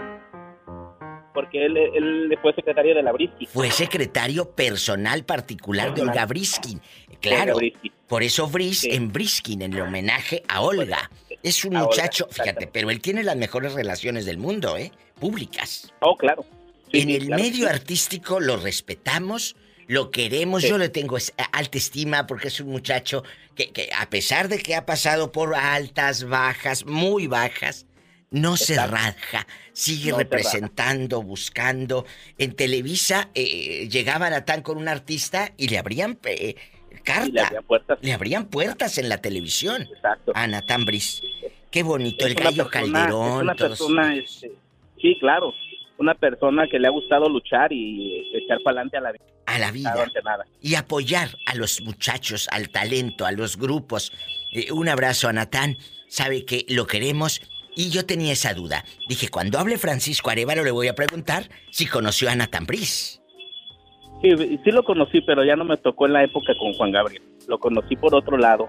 Porque él, él fue secretario de la Brisky. Fue secretario personal particular de Olga Briskin. Claro, Briskin. por eso Bris en Briskin, en el homenaje a Olga. Es un A Olga, muchacho, fíjate, pero él tiene las mejores relaciones del mundo, ¿eh? Públicas. Oh, claro. en sí, el claro, medio artístico lo respetamos, lo queremos, Sí. yo le tengo es- alta estima porque es un muchacho que, que a pesar de que ha pasado por altas, bajas, muy bajas, no se raja, sigue No representando, buscando. En Televisa eh, llegaba Natán con un artista y le abrían eh, carta. Y le abrían puertas. Le abrían puertas en la televisión. Exacto. A Natán Bris. Qué bonito, Es el gallo persona- Calderón. Es una persona, este, sí, claro. Una persona que le ha gustado luchar y echar para adelante a la vida. a la vida. Nada y apoyar a los muchachos, al talento, a los grupos. Eh, un abrazo a Natán, sabe que lo queremos y yo tenía esa duda. Dije, cuando hable Francisco Arevalo le voy a preguntar si conoció a Natán Bris. Sí, sí lo conocí, pero ya no me tocó en la época con Juan Gabriel. Lo conocí por otro lado,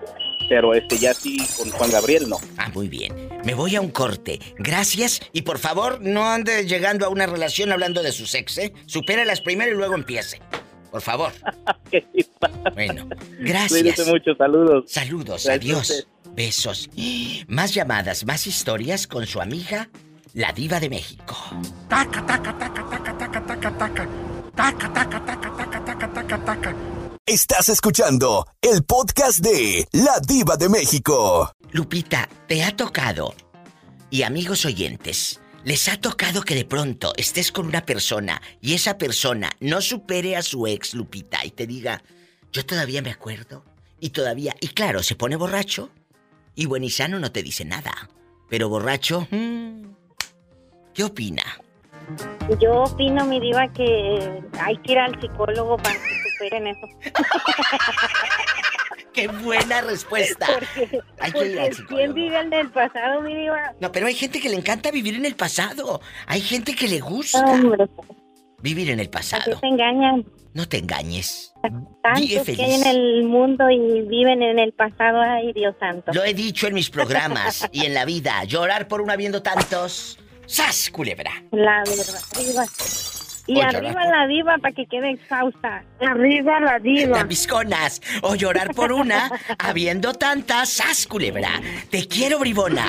pero este ya sí con Juan Gabriel no. Ah, muy bien. Me voy a un corte. Gracias y por favor no ande llegando a una relación hablando de sus ex, ¿eh? Supéralas primero y luego empiece. Por favor. <laughs> Bueno, <laughs> gracias. Cuídese mucho, saludos. Saludos, Gracias adiós. Besos. <gasps> Más llamadas, más historias con su amiga, la diva de México. Taca, taca, taca, taca, taca, taca, taca. Taca, taca, taca, taca, taca, taca, taca. Estás escuchando el podcast de La Diva de México. Lupita, ¿te ha tocado? Y amigos oyentes, ¿les ha tocado que de pronto estés con una persona y esa persona no supere a su ex, Lupita, y te diga, yo todavía me acuerdo? Y todavía, y claro, se pone borracho y buenizano no te dice nada. Pero borracho, mm, ¿qué opina? Yo opino, mi diva, que hay que ir al psicólogo para que superen eso. <laughs> ¡Qué buena respuesta! Porque, Hay que ir al. ¿quién vive en el pasado, mi diva? No, pero hay gente que le encanta vivir en el pasado. Hay gente que le gusta Hombre, vivir en el ¿a qué pasado. engañan? No te engañes. Vive que hay feliz. en el mundo y viven en el pasado, ay, Dios santo. Lo he dicho en mis programas y en la vida. Llorar por una viendo tantos. ¡Sas, culebra! La verdad, diva. Y arriba la- la diva para que quede exhausta. Arriba la diva. Las visconas. O llorar por una <laughs> habiendo tantas. ¡Sas, culebra! Te quiero, bribona.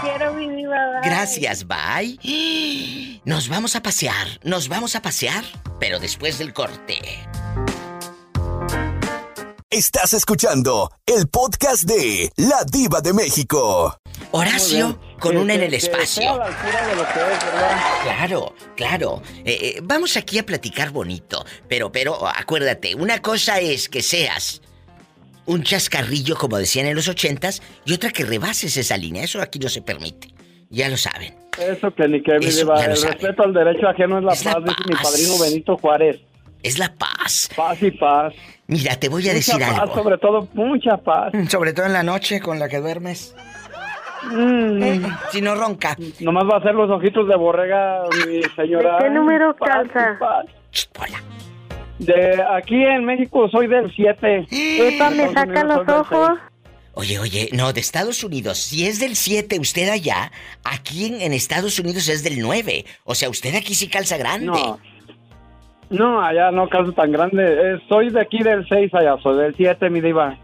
Te quiero, mi diva. bye. Gracias, bye. Nos vamos a pasear. Nos vamos a pasear. Pero después del corte. Estás escuchando el podcast de La Diva de México. Horacio con una en el espacio. Claro, claro. Eh, eh, vamos aquí a platicar bonito, pero, pero acuérdate, una cosa es que seas un chascarrillo, como decían en los ochentas, y otra que rebases esa línea. Eso aquí no se permite. Ya lo saben. Eso que ni que Eso El respeto al derecho ajeno es la Es la paz, dice mi paz. padrino Benito Juárez. Es la paz. Paz y paz. Mira, te voy a mucha decir paz, algo. sobre todo, mucha paz. Sobre todo en la noche con la que duermes. Mm. Eh, si no ronca. Nomás va a hacer los ojitos de borrega, mi señora. ¿De qué número calza? Hola. De aquí en México soy del 7. Epa, me saca los ojos. Oye, oye, no, de Estados Unidos. Si es del 7 usted allá, aquí en, en Estados Unidos es del 9. O sea, usted aquí sí calza grande. No. No, allá no calzo tan grande. Eh, soy de aquí del 6 allá, soy del 7, mi diva.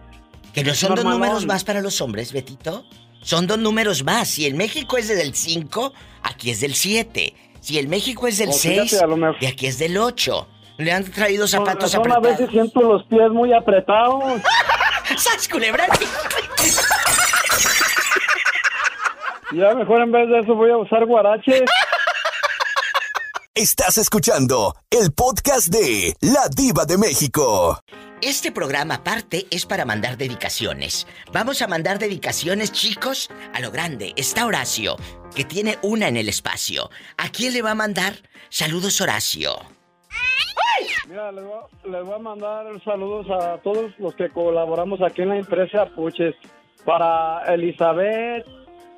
Que no son dos Normalón. números más para los hombres, Betito. Son dos números más. Si el México es del 5, aquí es del 7. Si el México es del Oh, fíjate, 6, a lo mejor- de aquí es del 8. Le han traído zapatos razón, a apretados. veces siento los pies muy apretados. <laughs> ¡Sas, culebra! <laughs> Ya mejor en vez de eso voy a usar guaraches. Estás escuchando el podcast de La Diva de México. Este programa aparte es para mandar dedicaciones. Vamos a mandar dedicaciones, chicos, a lo grande. Está Horacio, que tiene una en el espacio. ¿A quién le va a mandar? Saludos, Horacio. Mira, les voy, a- les voy a mandar saludos a todos los que colaboramos aquí en la empresa Puches. Para Elizabeth,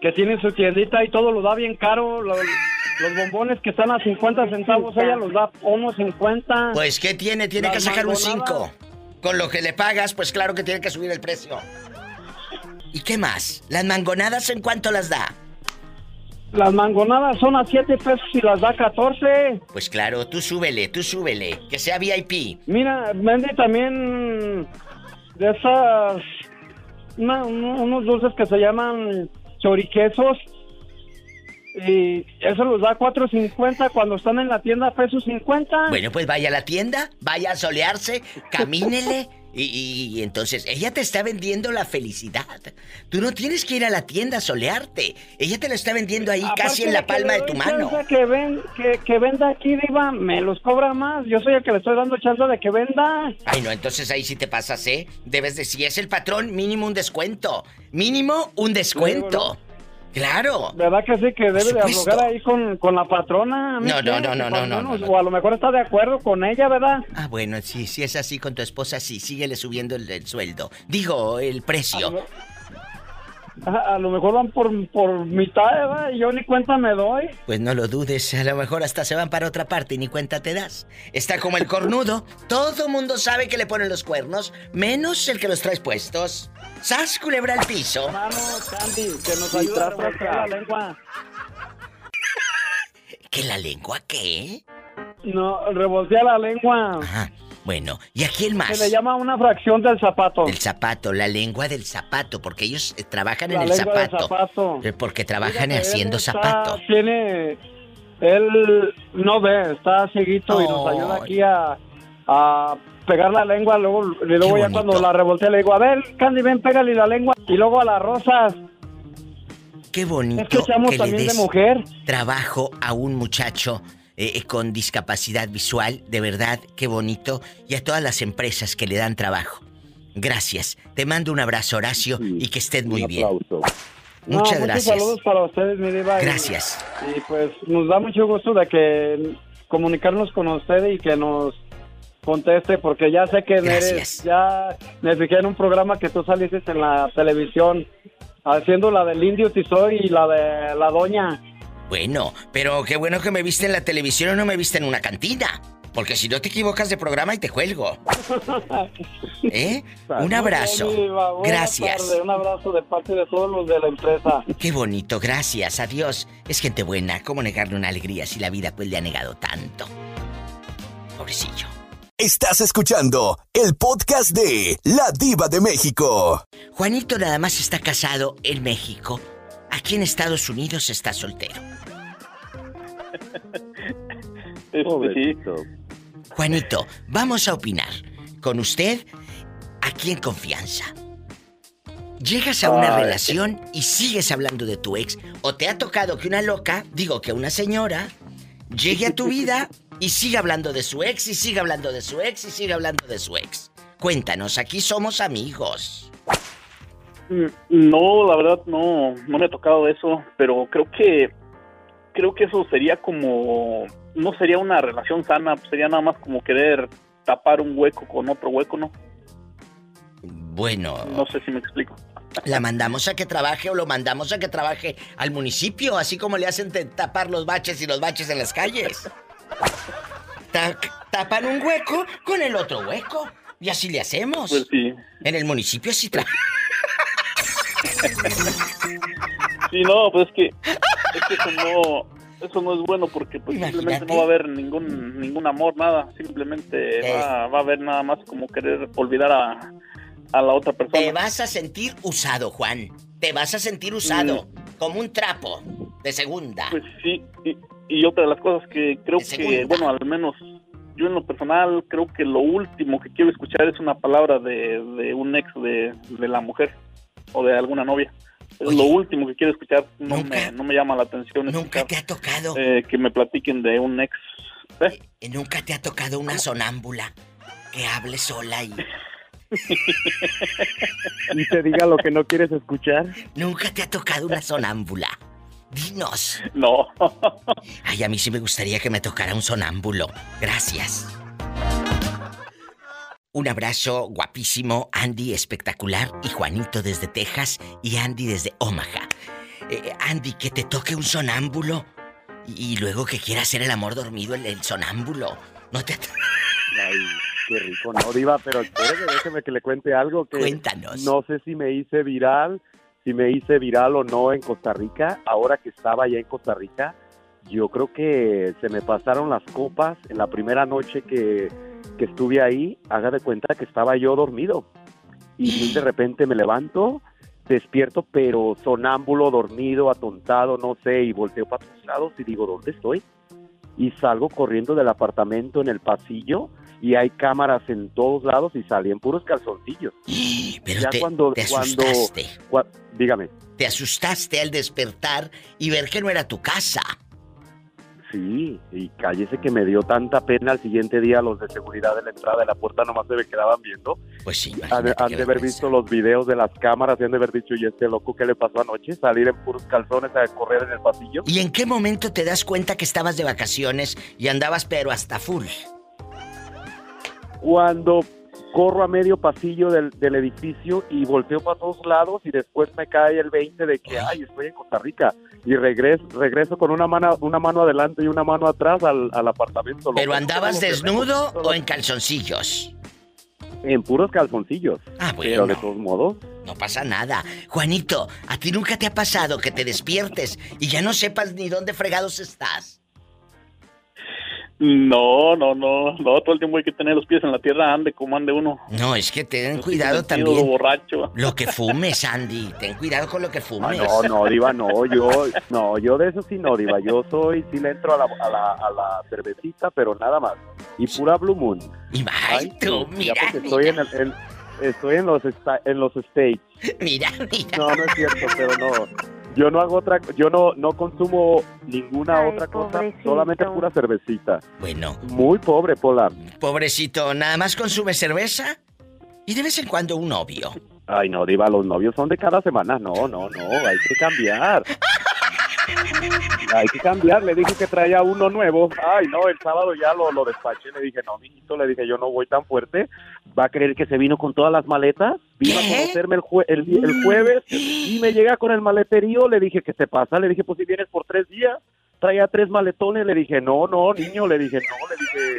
que tiene su tiendita y todo lo da bien caro. Los, los bombones que están a 50 centavos, ella los da unos 50. Pues, ¿qué tiene? Tiene Las que sacar un mangonadas. 5. Con lo que le pagas, pues claro que tiene que subir el precio. ¿Y qué más? ¿Las mangonadas en cuánto las da? Las mangonadas son a 7 pesos y las da 14. Pues claro, tú súbele, tú súbele. Que sea VIP. Mira, vende también de esas. una- unos dulces que se llaman choriquesos. Y eso los da 4.50 cuando están en la tienda pesos 50. Bueno, pues vaya a la tienda, vaya a solearse, camínele. <laughs> Y, y- y entonces ella te está vendiendo la felicidad. Tú no tienes que ir a la tienda a solearte. Ella te lo está vendiendo ahí casi en la palma de tu mano. Que, ven, que, que venda aquí, Diva, me los cobra más. Yo soy el que le estoy dando chance de que venda. Ay, no, entonces ahí sí te pasas, ¿eh? Debes de, si es el patrón, mínimo un descuento. Mínimo un descuento. Claro. ¿Verdad que sí? Que debe de hablar ahí con, con la patrona. ¿me No, no, no, no, no, no. O a lo mejor está de acuerdo con ella, ¿verdad? Ah, bueno, sí, si es así con tu esposa, sí, síguele subiendo el, el sueldo. Digo, el precio. A, a lo mejor van por, por mitad, ¿verdad? Y yo ni cuenta me doy. Pues no lo dudes, a lo mejor hasta se van para otra parte y ni cuenta te das. Está como el cornudo. Todo mundo sabe que le ponen los cuernos, menos el que los traes puestos. ¡Sas, culebra al piso! Vamos, Candy, que nos ayuda a la lengua. ¿Que la lengua qué? No, revoltea la lengua. Bueno, ¿y a quién Se más? le llama una fracción del zapato. El zapato, la lengua del zapato, porque ellos eh, trabajan en La el lengua del zapato. zapato. Eh, Porque trabajan Fíjate, haciendo él está- zapato. Tiene. Él no ve, está cieguito y nos Ay. ayuda aquí a, a pegar la lengua. Luego, y luego ya cuando la revoltea le digo, a ver, Candy, ven, pégale la lengua. Y luego a las rosas. Qué bonito Es que le también de des mujer. trabajo a un muchacho eh, eh, con discapacidad visual, de verdad, qué bonito, y a todas las empresas que le dan trabajo. Gracias. Te mando un abrazo, Horacio, y que estés muy bien. No, Muchas muchos gracias. saludos para ustedes, mi diva. Gracias. Y, pues nos da mucho gusto de que comunicarnos con usted y que nos conteste, porque ya sé que eres, ya me fijé en un programa que tú saliste en la televisión haciendo la del indio Tizoy y la de la doña. Bueno, pero qué bueno que me viste en la televisión o no me viste en una cantina. Porque si no te equivocas de programa y te cuelgo. <laughs> ¿Eh? Un abrazo. Gracias. Un abrazo de parte de todos los de la empresa. Qué bonito, gracias, adiós. Es gente buena, ¿cómo negarle una alegría si la vida pues le ha negado tanto? Pobrecillo. Estás escuchando el podcast de La Diva de México. Juanito nada más está casado en México. Aquí en Estados Unidos está soltero. <laughs> Pobrecito. Juanito, vamos a opinar con usted aquí en confianza. Llegas a una Ay. relación y sigues hablando de tu ex o te ha tocado que una loca, digo que una señora, llegue a tu vida y siga hablando de su ex y siga hablando de su ex y siga hablando de su ex. Cuéntanos, aquí somos amigos. No, la verdad no, no me ha tocado eso, pero creo que creo que eso sería como no sería una relación sana, sería nada más como querer tapar un hueco con otro hueco, ¿no? Bueno, No sé si me explico. la mandamos a que trabaje o lo mandamos a que trabaje al municipio, así como le hacen tapar los baches y los baches en las calles. Ta- tapan un hueco con el otro hueco. Y así le hacemos. Pues sí. En el municipio sí tra... Sí, no, pues es que es que eso no eso no es bueno porque pues simplemente no va a haber ningún ningún amor, nada, simplemente va, va a haber nada más como querer olvidar a, a la otra persona. Te vas a sentir usado, Juan. Te vas a sentir usado. Como un trapo de segunda. Mm. Pues sí, y, y otra de las cosas que creo que, bueno, al menos yo en lo personal creo que lo último que quiero escuchar es una palabra de, de un ex de, de la mujer o de alguna novia. Es lo último que quiero escuchar, no, me, no me llama la atención. Nunca te ha tocado. eh, que me platiquen de un ex. ¿Eh? Eh, Nunca te ha tocado una sonámbula que hable sola y. <laughs> Y te diga lo que no quieres escuchar. Nunca te ha tocado una sonámbula. Dinos. No. Ay, a mí sí me gustaría que me tocara un sonámbulo. Gracias. Un abrazo guapísimo, Andy espectacular y Juanito desde Texas y Andy desde Omaha. eh, Andy, que te toque un sonámbulo y, y luego que quiera hacer el amor dormido el, el sonámbulo. No te... Ay, qué rico, no, Diva, pero espéreme, déjeme que le cuente algo que Cuéntanos. no sé si me hice viral, si me hice viral o no en Costa Rica. Ahora que estaba allá en Costa Rica, yo creo que se me pasaron las copas en la primera noche que, que estuve ahí. Haga de cuenta que estaba yo dormido. Y de <laughs> repente me levanto, despierto, pero sonámbulo, dormido, atontado, no sé, y volteo para todos lados y digo, ¿dónde estoy? Y salgo corriendo del apartamento en el pasillo y hay cámaras en todos lados y salí en puros calzoncillos. <gasps> Pero ya te, cuando, te cuando, asustaste. cua- dígame. Te asustaste al despertar y ver que no era tu casa. Sí, y cállese que me dio tanta pena al siguiente día los de seguridad de la entrada de la puerta nomás se me quedaban viendo. Pues sí, Han, han de haber visto los videos de las cámaras y han de haber dicho, ¿y este loco qué le pasó anoche? Salir en puros calzones a correr en el pasillo. ¿Y en qué momento te das cuenta que estabas de vacaciones y andabas pero hasta full? Cuando corro a medio pasillo del, del edificio y volteo para todos lados y después me cae el 20 de que, ay, estoy en Costa Rica. Y regreso, regreso con una mano, una mano adelante y una mano atrás al, al apartamento. ¿Pero andabas desnudo o en calzoncillos? En puros calzoncillos. Ah, Pero de bueno. todos modos, No pasa nada. Juanito, ¿a ti nunca te ha pasado que te despiertes y ya no sepas ni dónde fregados estás? No, no, no, no, todo el tiempo hay que tener los pies en la tierra, ande como ande uno. No, es que ten No cuidado también. borracho. Lo que fumes, Andy. Ten cuidado con lo que Ah, fumes. no, no, Diva, no, yo, no, yo de eso sí no, Diva, yo soy, sí le entro a la, a la, a la cervecita, pero nada más, y pura Blue Moon. Y Ay, tú, mira, ya porque estoy en, el, estoy en los, en los States. <laughs> Mira, mira. No, no es cierto, pero no, yo no hago otra, yo no, no consumo ninguna Ay, otra cosa, solamente pura cervecita. Bueno, Muy pobre, Pola. pobrecito, ¿nada más consume cerveza? Y de vez en cuando un novio. Ay, no, Diva, los novios son de cada semana, no, no, no, hay que cambiar. <laughs> Hay que cambiar, le dije que traía uno nuevo. Ay, no, el sábado ya lo, lo despaché. Le dije, no, mijito, le dije, yo no voy tan fuerte. Va a creer que se vino con todas las maletas. Vino a conocerme el, jue- el, el jueves <gasps> y me llega con el maleterío. Le dije, ¿qué te pasa? Le dije, pues si vienes por tres días. Traía tres maletones. Le dije, no, no, niño. Le dije, no. Le dije,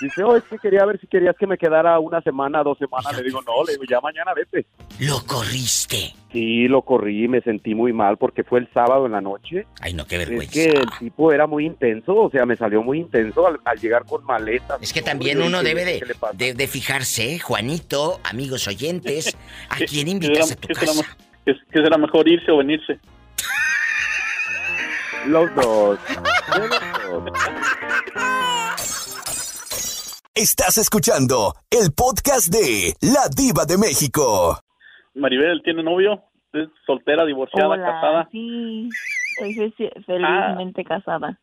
dice, oh, es que quería ver si querías que me quedara una semana, dos semanas. Le digo, no, le digo, ya mañana vete. Lo corriste. Sí, lo corrí, me sentí muy mal porque fue el sábado en la noche. Ay, no, qué Es vergüenza. que el tipo era muy intenso, o sea, me salió muy intenso al, al llegar con maletas. Es que también uno debe de, de, de fijarse, ¿eh? Juanito, amigos oyentes, ¿a <laughs> quién invitas a tu ¿Qué será, casa? me- qué- qué será mejor irse o venirse? <laughs> Los dos. Estás escuchando el podcast de La Diva de México. Maribel tiene novio, es soltera, divorciada, Hola, casada. sí, estoy felizmente casada.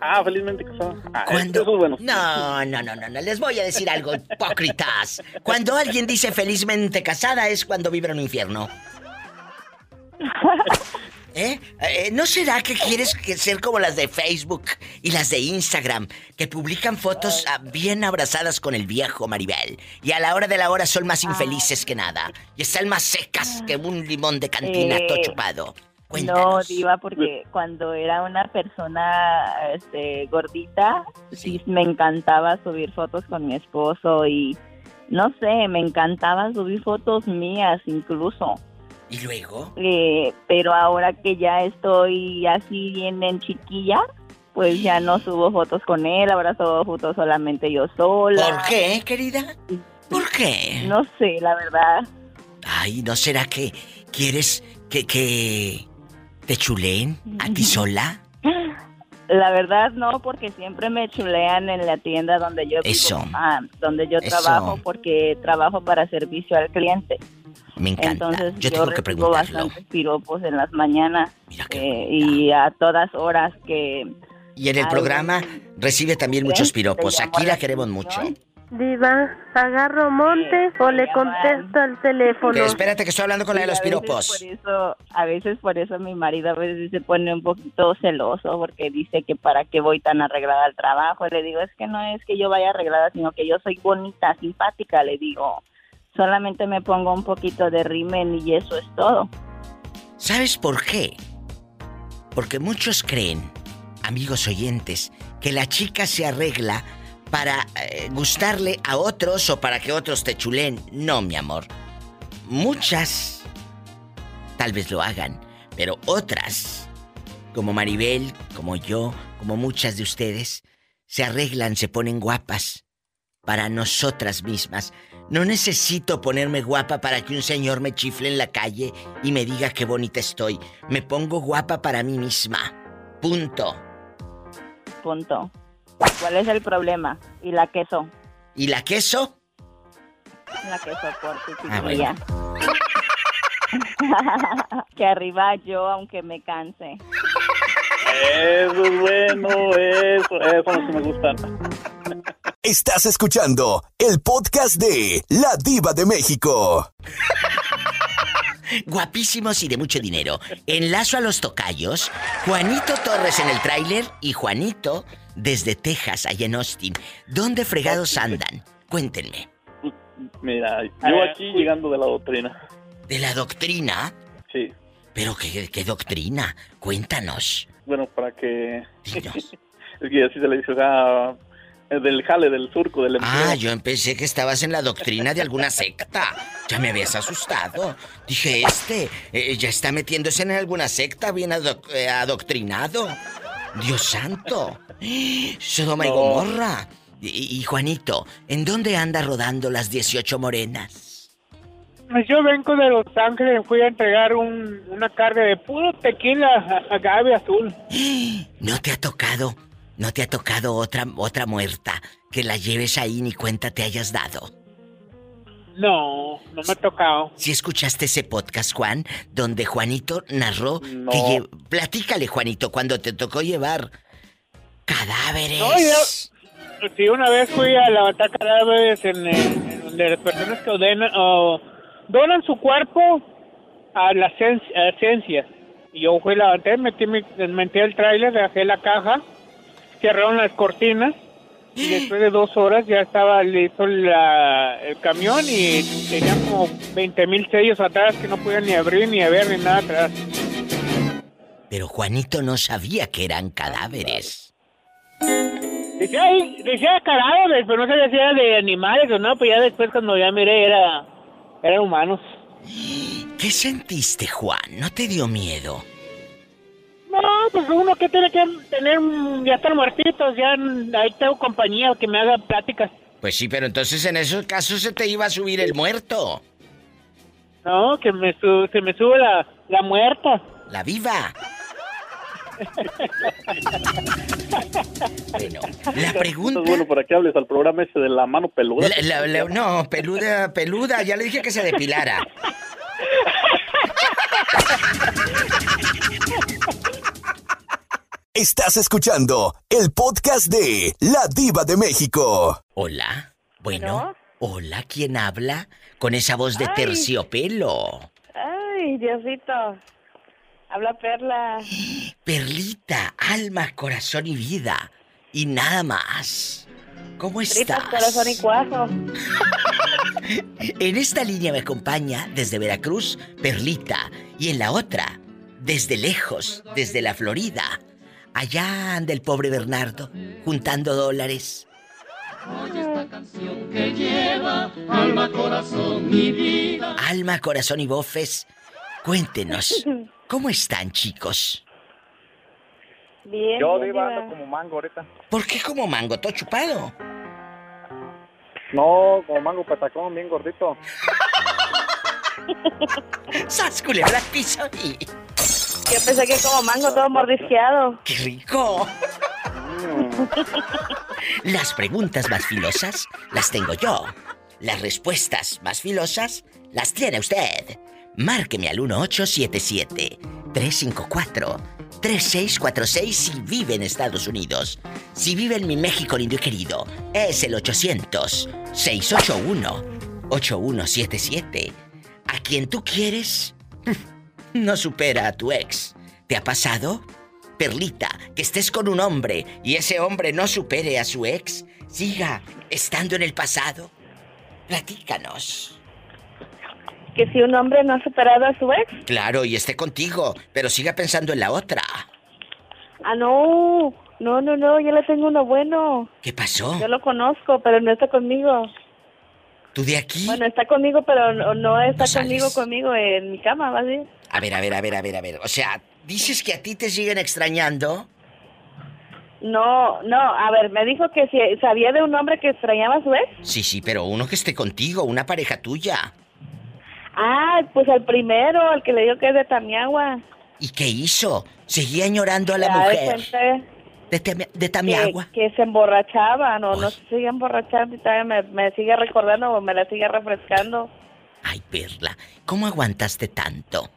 Ah, felizmente casada. Ah, ¿Cuándo? eso es bueno. No, no, no, no, no, les voy a decir algo, hipócritas. Cuando alguien dice felizmente casada es cuando vive en un infierno. <laughs> ¿Eh? Eh, ¿No será que quieres que ser como las de Facebook y las de Instagram, que publican fotos ah, bien abrazadas con el viejo Maribel? Y a la hora de la hora son más infelices que nada. Y están más secas que un limón de cantina Eh, todo chupado. No, Diva, porque cuando era una persona este, gordita, sí. me encantaba subir fotos con mi esposo y no sé, me encantaba subir fotos mías incluso. ¿Y luego? Eh, pero ahora que ya estoy así bien en chiquilla, pues ya no subo fotos con él, ahora subo fotos solamente yo sola. ¿Por qué, querida? ¿Por qué? No sé, la verdad. Ay, ¿no será que quieres que, que te chuleen a ti <laughs> sola? La verdad no, porque siempre me chulean en la tienda donde yo vivo, Eso. ah, donde yo Eso. trabajo, porque trabajo para servicio al cliente. Me encanta. Entonces Yo yo, tengo que recibo preguntarlo. bastantes piropos en las mañanas eh, y a todas horas que... Y en el Ay, programa recibe también muchos piropos. Aquí la queremos mucho. Diva, ¿agarro monte o le contesto al teléfono? Que espérate que estoy hablando con la de los piropos. Por eso, a veces por eso mi marido a veces se pone un poquito celoso porque dice que para qué voy tan arreglada al trabajo. Le digo, es que no es que yo vaya arreglada, sino que yo soy bonita, simpática, le digo. Solamente me pongo un poquito de rimen y eso es todo. ¿Sabes por qué? Porque muchos creen, amigos oyentes, que la chica se arregla para eh, gustarle a otros o para que otros te chulen. No, mi amor. Muchas tal vez lo hagan, pero otras, como Maribel, como yo, como muchas de ustedes, se arreglan, se ponen guapas para nosotras mismas. No necesito ponerme guapa para que un señor me chifle en la calle y me diga qué bonita estoy. Me pongo guapa para mí misma. Punto. Punto. ¿Cuál es el problema? ¿Y la queso? ¿Y la queso? La queso por tu Ah, <laughs> que arriba yo, aunque me canse. Eso es bueno, eso, eso sí me gusta. Estás escuchando el podcast de La Diva de México. Guapísimos y de mucho dinero. Enlazo a los tocayos. Juanito Torres en el tráiler y Juanito desde Texas, allá en Austin. ¿Dónde fregados andan? Cuéntenme. Mira, yo aquí llegando de la doctrina. ¿De la doctrina? Sí. ¿Pero qué, qué doctrina? Cuéntanos. Bueno, para que... <laughs> es que así se le dice, o sea, del jale, del surco, del empleo. Ah, yo empecé que estabas en la doctrina de alguna secta. Ya me habías asustado. Dije, este eh, ya está metiéndose en alguna secta bien adoc- eh, adoctrinado. Dios santo. <gasps> Sodoma y. Gomorra. Y, y Juanito, ¿en dónde anda rodando las 18 morenas? Pues yo vengo de Los Ángeles, fui a entregar un- una carga de puro tequila a- agave azul. <gasps> ¿No te ha tocado? ¿No te ha tocado otra otra muerta que la lleves ahí ni cuenta te hayas dado? No, no me ha tocado. Si escuchaste ese podcast, Juan, donde Juanito narró No. que lle- platícale, Juanito, cuando te tocó llevar cadáveres. No, yo, sí, una vez fui a levantar cadáveres en, eh, en donde las personas que ordenan donan su cuerpo a las ciencias. Y yo fui, levanté, metí, mi, metí el tráiler, dejé la caja, cerraron las cortinas y <gasps> después de dos horas ya estaba listo la- el camión y tenía como 20 mil sellos atrás que no podían ni abrir, ni ver, ni nada atrás. Pero Juanito no sabía que eran cadáveres. Decía, decía cadáveres, pero no sabía si era de animales o no, pues ya después cuando ya miré era, eran humanos. ¿Qué sentiste, Juan? ¿No te dio miedo? No, pues uno que tiene que tener, ya están muertitos, ya ahí tengo compañía que me haga pláticas. Pues sí, pero entonces en esos casos se te iba a subir el muerto. No, que me su- se me sube la, la muerta. La viva. Bueno, la pregunta... Es bueno para que hables al programa ese de la mano peluda. La- la- la- no, peluda, peluda, ya le dije que se depilara. <laughs> Estás escuchando el podcast de La Diva de México. Hola. Bueno, hola, ¿quién habla? Con esa voz de Ay. terciopelo. Ay, Diosito. Habla Perla. Perlita, alma, corazón y vida. Y nada más. ¿Cómo Tripas, estás? corazón y cuajo. <laughs> En esta línea me acompaña desde Veracruz, Perlita. Y en la otra, desde lejos, desde la Florida. Allá anda el pobre Bernardo, juntando dólares. que lleva alma, corazón y vida. Alma, corazón y bofes. Cuéntenos, <laughs> ¿cómo están, chicos? Bien. Yo, Diva. ando como mango ahorita. ¿Por qué como mango? ¿Todo chupado? No, como mango petacón, bien gordito. <laughs> ¡Sas, culebra piso! y- <laughs> Yo pensé que como mango todo mordisqueado. ¡Qué rico! <laughs> Las preguntas más filosas las tengo yo. Las respuestas más filosas las tiene usted. Márqueme al 1877-354-3646 si vive en Estados Unidos. Si vive en mi México lindo y querido, es el 800-681-8177. A quien tú quieres, no supera a tu ex. ¿Te ha pasado? Perlita, que estés con un hombre y ese hombre no supere a su ex, siga estando en el pasado. Platícanos. Que si un hombre no ha superado a su ex. Claro, y esté contigo, pero siga pensando en la otra. Ah, no. No, no, no, yo le tengo uno bueno. ¿Qué pasó? Yo lo conozco, pero no está conmigo. ¿Tú de aquí? Bueno, está conmigo, pero no, no está No conmigo, conmigo en mi cama, ¿va a decir? A ver, a ver, a ver, a ver, a ver. O sea, dices que a ti te siguen extrañando. No, no, a ver, me dijo que si sabía de un hombre que extrañaba a su ex. Sí, sí, pero uno que esté contigo, una pareja tuya. Ah, pues el primero, el que le dijo que es de Tamiagua. ¿Y qué hizo? Seguía llorando a la Ya mujer. De, Tamiagua. que se emborrachaba, no, no se sigue emborrachando y todavía me, me sigue recordando o me la sigue refrescando. Ay, Perla, ¿cómo aguantaste tanto?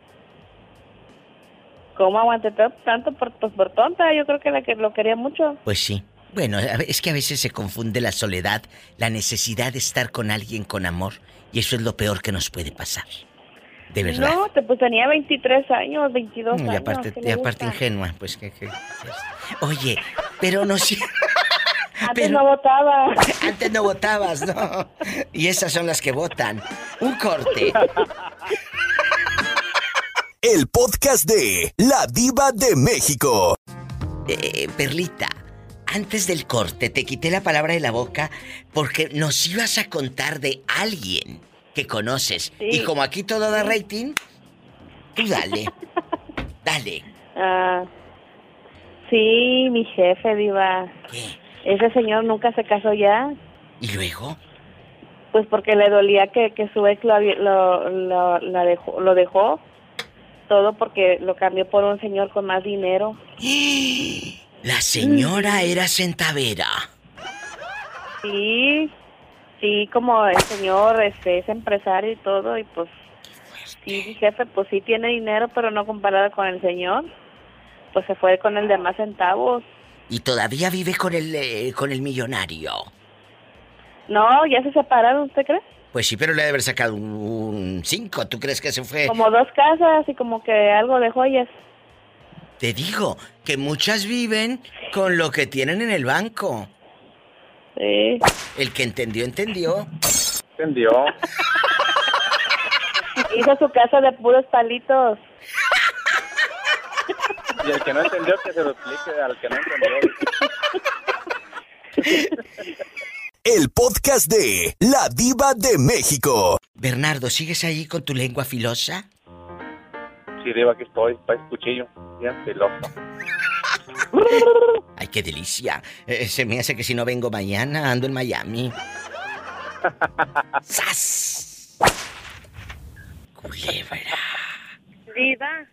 ¿Cómo aguanté to- tanto por, pues, por tonta? Yo creo que la que lo quería mucho. Pues sí. Bueno, es que a veces se confunde la soledad, la necesidad de estar con alguien con amor, y eso es lo peor que nos puede pasar. De verdad. No, te, pues tenía 23 años, 22 Mm, y años. aparte, ¿qué y aparte ingenua, pues que... que- Oye, pero no sé... <laughs> Antes no votaba. <laughs> Antes no votabas, ¿no? Y esas son las que votan. Un corte. <laughs> El podcast de La Diva de México. Eh, Perlita, antes del corte te quité la palabra de la boca porque nos ibas a contar de alguien que conoces. Sí. Y como aquí todo da rating, tú dale. <laughs> dale. Ah, sí, mi jefe, Diva. Ese señor nunca se casó ya. ¿Y luego? Pues porque le dolía que, que su ex lo, había- lo, lo, la dejó, lo dejó. Todo porque lo cambió por un señor con más dinero. <gasps> La señora era centavera. Sí, sí, como el señor este, es empresario y todo, y pues sí, jefe, pues sí tiene dinero, pero no comparado con el señor. Pues se fue con el de más centavos. Y todavía vive con el, eh, con el millonario. No, ya se separaron, ¿usted cree? Pues sí, pero le debe haber sacado un 5. ¿Tú crees que se fue? Como dos casas y como que algo de joyas. Te digo que muchas viven con lo que tienen en el banco. Sí. El que entendió, entendió. Entendió. <laughs> Hizo su casa de puros palitos. Y el que no entendió, que se lo explique al que no entendió. <laughs> El podcast de La Diva de México. Bernardo, ¿sigues ahí con tu lengua filosa? Sí, Diva, aquí estoy, para cuchillo. Bien filoso. <laughs> Ay, qué delicia. Eh, se me hace que si no vengo mañana ando en Miami. <laughs> ¡Sas! Culebra. Diva,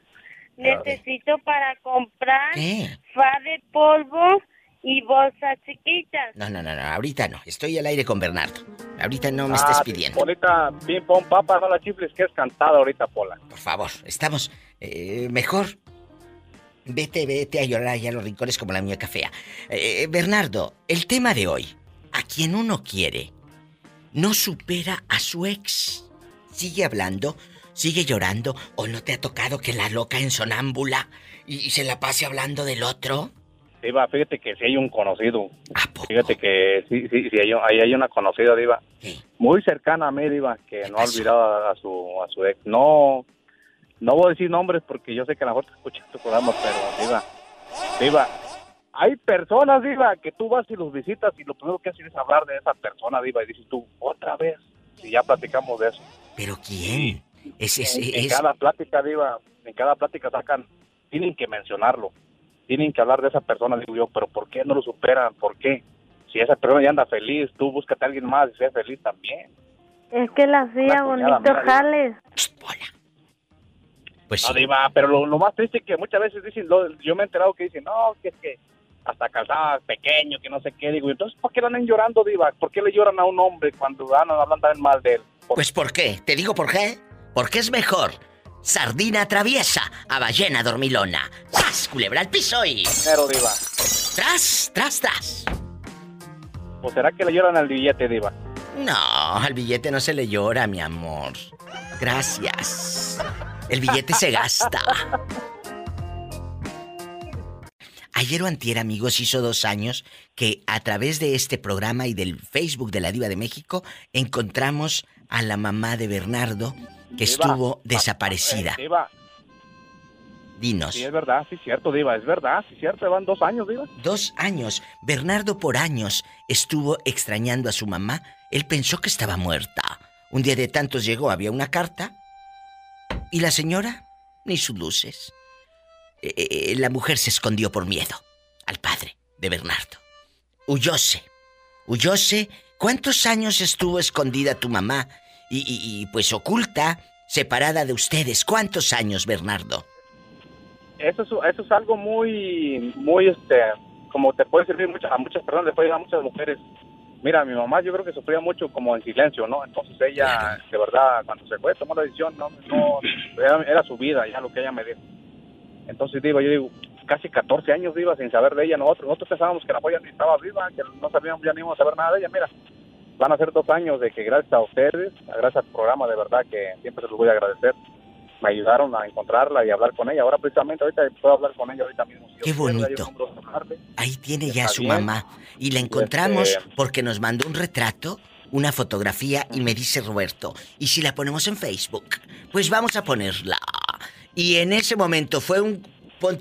necesito para comprar ¿Qué? fa de polvo y bolsas chiquitas. No, no, no, no, ahorita no. Estoy al aire con Bernardo. Ahorita no me Ah, estés pidiendo. Ahorita, pim, pom, papa, no la chifles, que es cantada ahorita, Pola. Por favor, estamos eh, mejor. Vete, vete a llorar allá a los rincones como la muñeca fea. Eh, Bernardo, el tema de hoy. A quien uno quiere, no supera a su ex. Sigue hablando, sigue llorando, o no te ha tocado que la loca en sonámbula y, y se la pase hablando del otro. Diva, fíjate que sí hay un conocido. Fíjate que sí, sí, sí hay, ahí hay una conocida, Diva. Muy cercana a mí, Diva, que no ha olvidado a, a su, a su ex. No, no voy a decir nombres porque yo sé que a lo mejor te escuchan tu programa, pero Diva, Diva, hay personas, Diva, que tú vas y los visitas y lo primero que haces es hablar de esa persona, Diva, y dices tú, otra vez, y ya platicamos de eso. ¿Pero quién? Es, es, en, en es- cada plática, Diva, en cada plática sacan, tienen que mencionarlo, tienen que hablar de esa persona, digo yo, pero ¿por qué no lo superan? ¿Por qué? Si esa persona ya anda feliz, tú búscate a alguien más y sé feliz también. Es que la hacía bonito mía, jales. Pues No, Diva, pero lo, lo más triste es que muchas veces dicen, lo- yo me he enterado que dicen, no, que es que hasta casada, pequeño, que no sé qué, digo, entonces, ¿por qué lo andan llorando, Diva? ¿Por qué le lloran a un hombre cuando andan hablando tan mal de él? Pues ¿por qué? Te digo por qué. Porque es mejor sardina traviesa a ballena dormilona. ¡Sas, culebra al piso y... Dinero, Diva. Tras, tras, tras. ¿O será que le lloran al billete, Diva? No, al billete no se le llora, mi amor. Gracias. El billete se gasta. Ayer o antier, amigos, hizo dos años que a través de este programa y del Facebook de la Diva de México encontramos a la mamá de Bernardo que estuvo desaparecida. Eh, Diva, Dinos. sí, es verdad, sí, cierto, Diva, es verdad, sí, cierto, van dos años, Diva. Dos años. Bernardo por años estuvo extrañando a su mamá. Él pensó que estaba muerta. Un día de tantos llegó, había una carta. Y la señora, ni sus luces. Eh, eh, la mujer se escondió por miedo al padre de Bernardo. Huyóse. Huyóse. ¿Cuántos años estuvo escondida tu mamá? Y, y- y, pues oculta, separada de ustedes. ¿Cuántos años, Bernardo? Eso es, eso es algo muy, muy, este, como te puede servir mucho, a muchas personas, le puede ayudar a muchas mujeres. Mira, mi mamá yo creo que sufría mucho como en silencio, ¿no? Entonces ella, de verdad, cuando se fue, tomó la decisión, no, no, era, era su vida, ya lo que ella me dijo. Entonces digo, yo digo, casi 14 años iba sin saber de ella, nosotros, nosotros pensábamos que la joya ni estaba viva, que no sabíamos, ya ni íbamos a saber nada de ella, mira, van a ser dos años de que gracias a ustedes, gracias al programa, de verdad que siempre se los voy a agradecer, me ayudaron a encontrarla y hablar con ella, ahora precisamente ahorita puedo hablar con ella ahorita mismo. Qué bonito. Ahí tiene ya Está su bien. mamá. Y la encontramos Este- porque nos mandó un retrato, una fotografía y me dice Roberto, ¿y si la ponemos en Facebook? Pues vamos a ponerla. Y en ese momento fue un, pon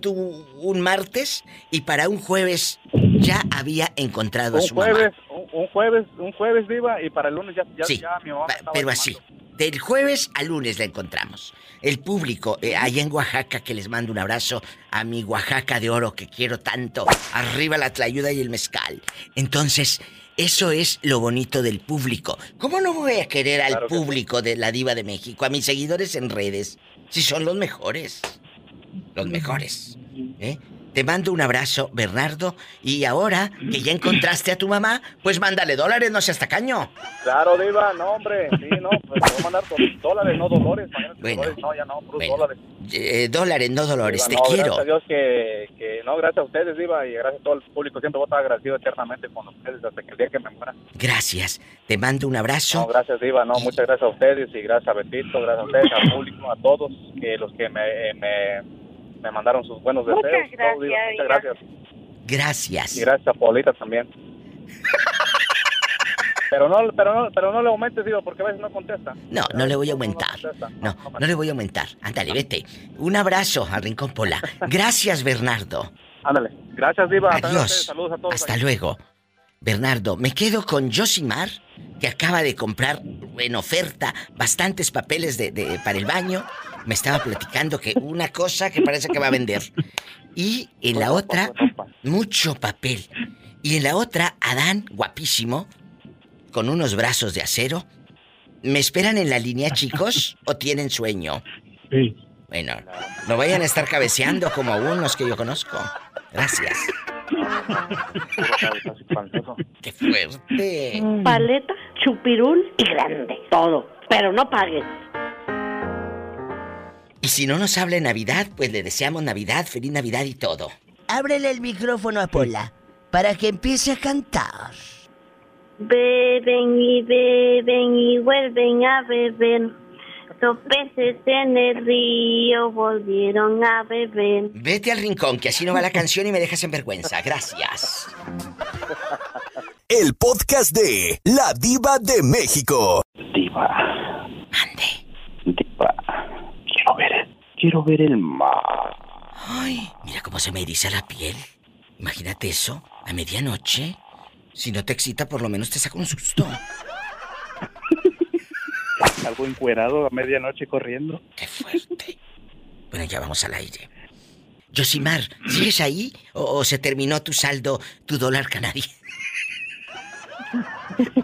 un martes y para un jueves ya había encontrado a Un su jueves, mamá. Un, jueves, un jueves viva y para el lunes ya, ya, Sí, ya mi mamá Pero llamando. así, del jueves al lunes la encontramos. El público eh, allá en Oaxaca, que les mando un abrazo a mi Oaxaca de oro que quiero tanto. Arriba la tlayuda y el mezcal. Entonces, eso es lo bonito del público. ¿Cómo no voy a querer al Claro que sí. público de la Diva de México, a mis seguidores en redes, si son los mejores? Los mejores. ¿eh? Te mando un abrazo, Bernardo. Y ahora que ya encontraste a tu mamá, pues mándale dólares, no seas tacaño. Claro, Diva, no, hombre, sí, no, pues voy a mandar dólares, no dolores. Bueno, dólares, no, ya no, bueno. dólares. Eh, dólares, no dolores, Diva, te no, quiero. Gracias a Dios que, que, no, gracias a ustedes, Diva, y gracias a todo el público. Siempre voy a estar agradecido eternamente con ustedes hasta que el día que me muera. Gracias. Te mando un abrazo. No, gracias, Diva, no, muchas gracias a ustedes y gracias a Betito, gracias a ustedes, al público, a todos, que los que me, me, me mandaron sus buenos Muchas deseos. gracias, muchas gracias. Gracias. Y gracias a Paulita también. <laughs> Pero no, pero no, pero no le aumentes, Diva, porque a veces no contesta. No, no le voy a aumentar. No, no le voy a aumentar. Ándale, vete. Un abrazo al Rincón Pola. Gracias, Bernardo. Ándale. Gracias, Diva. Adiós. Saludos a todos. Hasta luego. Bernardo, me quedo con Josimar, que acaba de comprar en oferta bastantes papeles de, de- para el baño. Me estaba platicando que una cosa que parece que va a vender. Y en la otra, mucho papel. Y en la otra, Adán, guapísimo, con unos brazos de acero. ¿Me esperan en la línea, chicos? ¿O tienen sueño? Sí. Bueno, no vayan a estar cabeceando como unos que yo conozco. Gracias. ¡Qué fuerte! Paleta, chupirul y grande. Todo. Pero no pagues. Y si no nos habla en Navidad, pues le deseamos Navidad, feliz Navidad y todo. Ábrele el micrófono a Pola para que empiece a cantar. Beben y beben y vuelven a beber. Los peces en el río volvieron a beber. Vete al rincón, que así no va la canción y me dejas en vergüenza. Gracias. <laughs> El podcast de La Diva de México. Diva. Ande. Diva. Quiero ver el, quiero ver el mar. Ay, mira cómo se me eriza la piel. Imagínate eso, a medianoche. Si no te excita, por lo menos te saca un susto. <laughs> Algo encuerado a medianoche corriendo. ¡Qué fuerte! Bueno, ya vamos al aire. Josimar, ¿sigues ahí o, o se terminó tu saldo, tu dólar canadiense?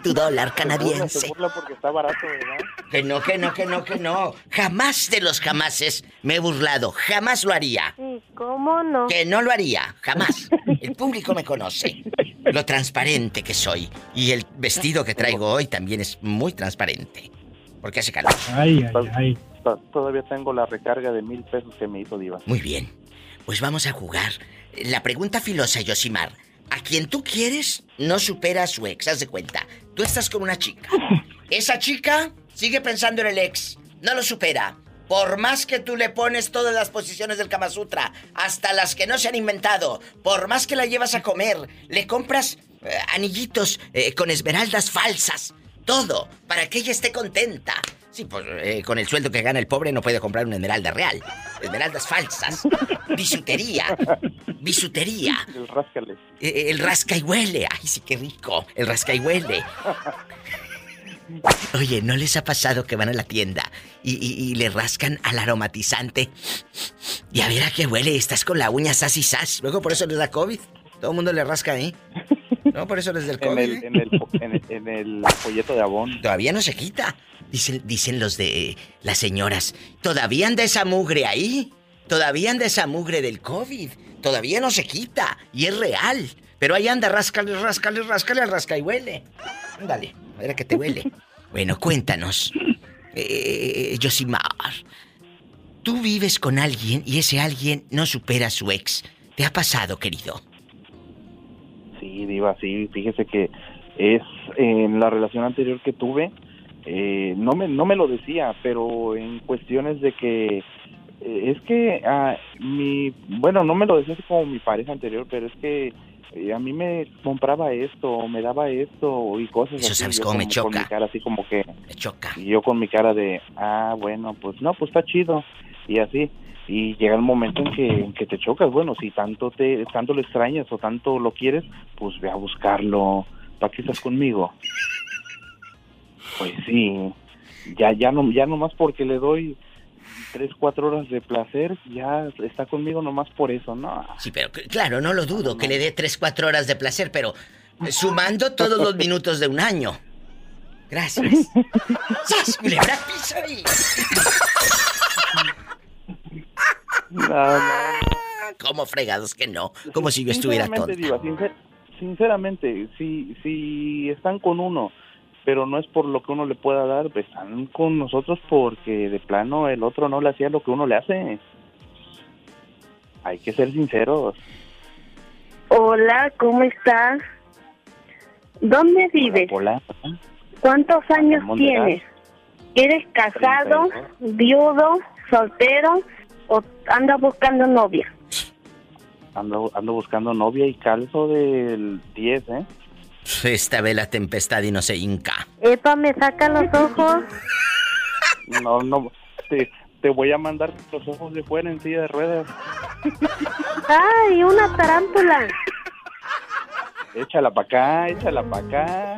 Tu dólar canadiense. Se burla porque está barato, ¿verdad? Que no, que no, que no, que no. Jamás de los jamases me he burlado. Jamás lo haría. Sí, ¿cómo no? Que no lo haría. Jamás. El público me conoce. Lo transparente que soy. Y el vestido que traigo hoy también es muy transparente. Porque hace calor. Ay, ay, ay. To- Todavía tengo la recarga de mil pesos que me hizo Diva. Muy bien. Pues vamos a jugar. La pregunta filosa, Yosimar. A quien tú quieres no supera a su ex, haz de cuenta. Tú estás con una chica. <laughs> Esa chica sigue pensando en el ex. No lo supera. Por más que tú le pones todas las posiciones del Kama Sutra, hasta las que no se han inventado, por más que la llevas a comer, le compras eh, anillitos eh, con esmeraldas falsas, todo, para que ella esté contenta. Sí, pues eh, con el sueldo que gana el pobre no puede comprar una esmeralda real. Esmeraldas falsas. Bisutería. Bisutería. El rascale. Eh, el rasca y huele. Ay, sí, qué rico. El rasca y huele. Oye, ¿no les ha pasado que van a la tienda y, y- y le rascan al aromatizante? Y a ver a qué huele, estás con la uña sas y sas. Luego por eso les da COVID. Todo el mundo le rasca ahí. No, por eso les da el En COVID. el, en, el, en, el, en el folleto de abón. Todavía no se quita. Dicen, dicen los de las señoras. Todavía anda esa mugre ahí. Todavía anda esa mugre del COVID. Todavía no se quita. Y es real. Pero ahí anda, ráscale, ráscale, ráscale al rasca y huele. Ándale, a ver a qué te huele. Bueno, cuéntanos. Eh, Josimar. Tú vives con alguien y ese alguien no supera a su ex. ¿Te ha pasado, querido? Sí, Diva, sí. Fíjese que es en la relación anterior que tuve, eh, no, me, no me lo decía, pero en cuestiones de que eh, es que ah, mi, bueno, no me lo decía así como mi pareja anterior, pero es que eh, a mí me compraba esto, me daba esto y cosas Eso así. sabes yo cómo me con- con choca. mi cara así como que... Me choca. Y yo con mi cara de, ah, bueno, pues no, pues está chido. Y así. Y llega el momento en que, en que te chocas. Bueno, si tanto te tanto lo extrañas o tanto lo quieres, pues ve a buscarlo. ¿Para qué estás conmigo? Pues sí. Ya, ya, no, ya nomás porque le doy tres, cuatro horas de placer, ya está conmigo nomás por eso, ¿no? Sí, pero claro, no lo dudo, que le dé 3, 4 horas de placer, pero sumando todos los minutos de un año. Gracias. <laughs> ¡Sas, culebra, piso ahí! ¿Cómo fregados que no? Como si yo estuviera Sinceramente, tonta. Diva, sincer- sinceramente, si, si están con uno, pero no es por lo que uno le pueda dar, pues están con nosotros porque de plano el otro no le hacía lo que uno le hace. Hay que ser sinceros. Hola, ¿cómo estás? ¿Dónde vives? Hola. ¿Cuántos años tienes? ¿Eres casado, viudo, soltero o andas buscando novia? Ando, ando buscando novia y calzo del 10, ¿eh? Esta ve la tempestad y no se hinca. Epa, me saca los ojos. No, no, te, te voy a mandar los ojos de fuera en silla de ruedas. ¡Ay, una tarántula! Échala para acá, échala para acá.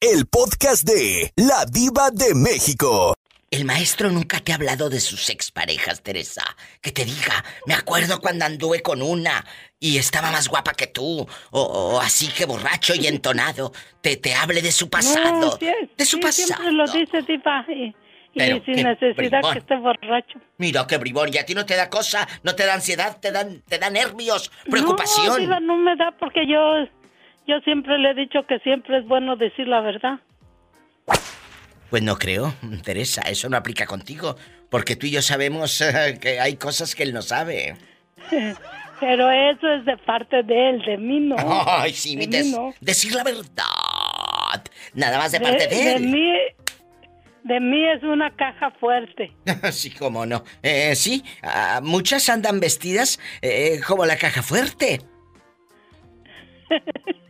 El podcast de La Diva de México. El maestro nunca te ha hablado de sus exparejas, Teresa. Que te diga, me acuerdo cuando anduve con una y estaba más guapa que tú. O, o así que borracho y entonado. Te, te hable de su pasado. No, sí, de su sí, pasado. Siempre lo dice, Diva. Y, y sin necesidad bribón. que esté borracho. Mira qué bribón, y a ti no te da cosa, no te da ansiedad, te dan, te da nervios, No, preocupación. Diva, no me da porque yo, yo siempre le he dicho que siempre es bueno decir la verdad. Pues no creo, Teresa, eso no aplica contigo, porque tú y yo sabemos <laughs> que hay cosas que él no sabe. <laughs> Pero eso es de parte de él, de mí no. Ay, sí, de des- mí no. decir la verdad. Nada más de parte de, él. mí, de mí es una caja fuerte. <laughs> sí, cómo no. Eh, sí, ah, muchas andan vestidas eh, como la caja fuerte.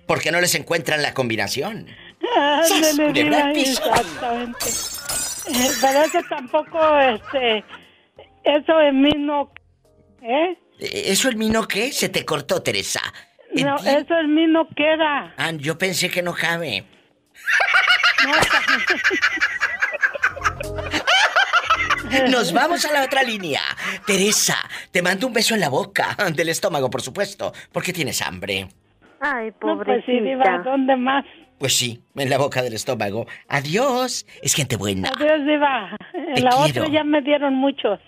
Porque no les encuentran la combinación. <laughs> Ándale, ¡Sas, culebra Diva, exactamente. Eh, <laughs> pero eso tampoco, este, eso en mí no, ¿eh? Eh, ¿Eso en mí no qué? Se te cortó, Teresa. ¿En No, ti? eso en mí no queda. Ah, yo pensé que <laughs> no cabe. Nos vamos a la otra línea. Teresa, te mando un beso en la boca, del estómago, por supuesto, porque tienes hambre. Ay, No, pues sí, Diva, pobrecita. ¿dónde más? Pues sí, en la boca del estómago. Adiós. Es gente buena. Adiós, Diva. En Te la quiero. otra ya me dieron muchos.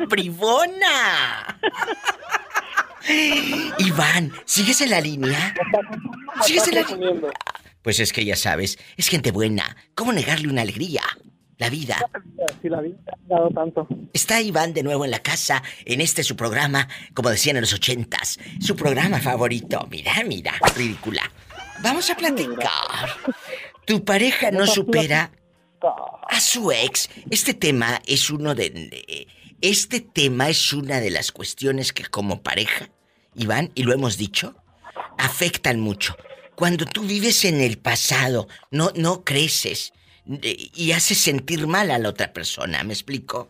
<laughs> ¡Bribona! Iván, ¿sigues en la línea? ¿Sigues en la línea? Pues es que ya sabes, es gente buena. ¿Cómo negarle una alegría? La vida. Si la vida ha dado tanto. Está Iván de nuevo en la casa, en este su programa, como decían en los ochentas, su programa favorito. Mira, mira, ridícula. Vamos a platicar. Tu pareja no supera a su ex. Este tema es uno de... Este tema es una de las cuestiones que como pareja, Iván, y lo hemos dicho, afectan mucho. Cuando tú vives en el pasado, no, no creces, eh, y hace sentir mal a la otra persona, ¿me explico?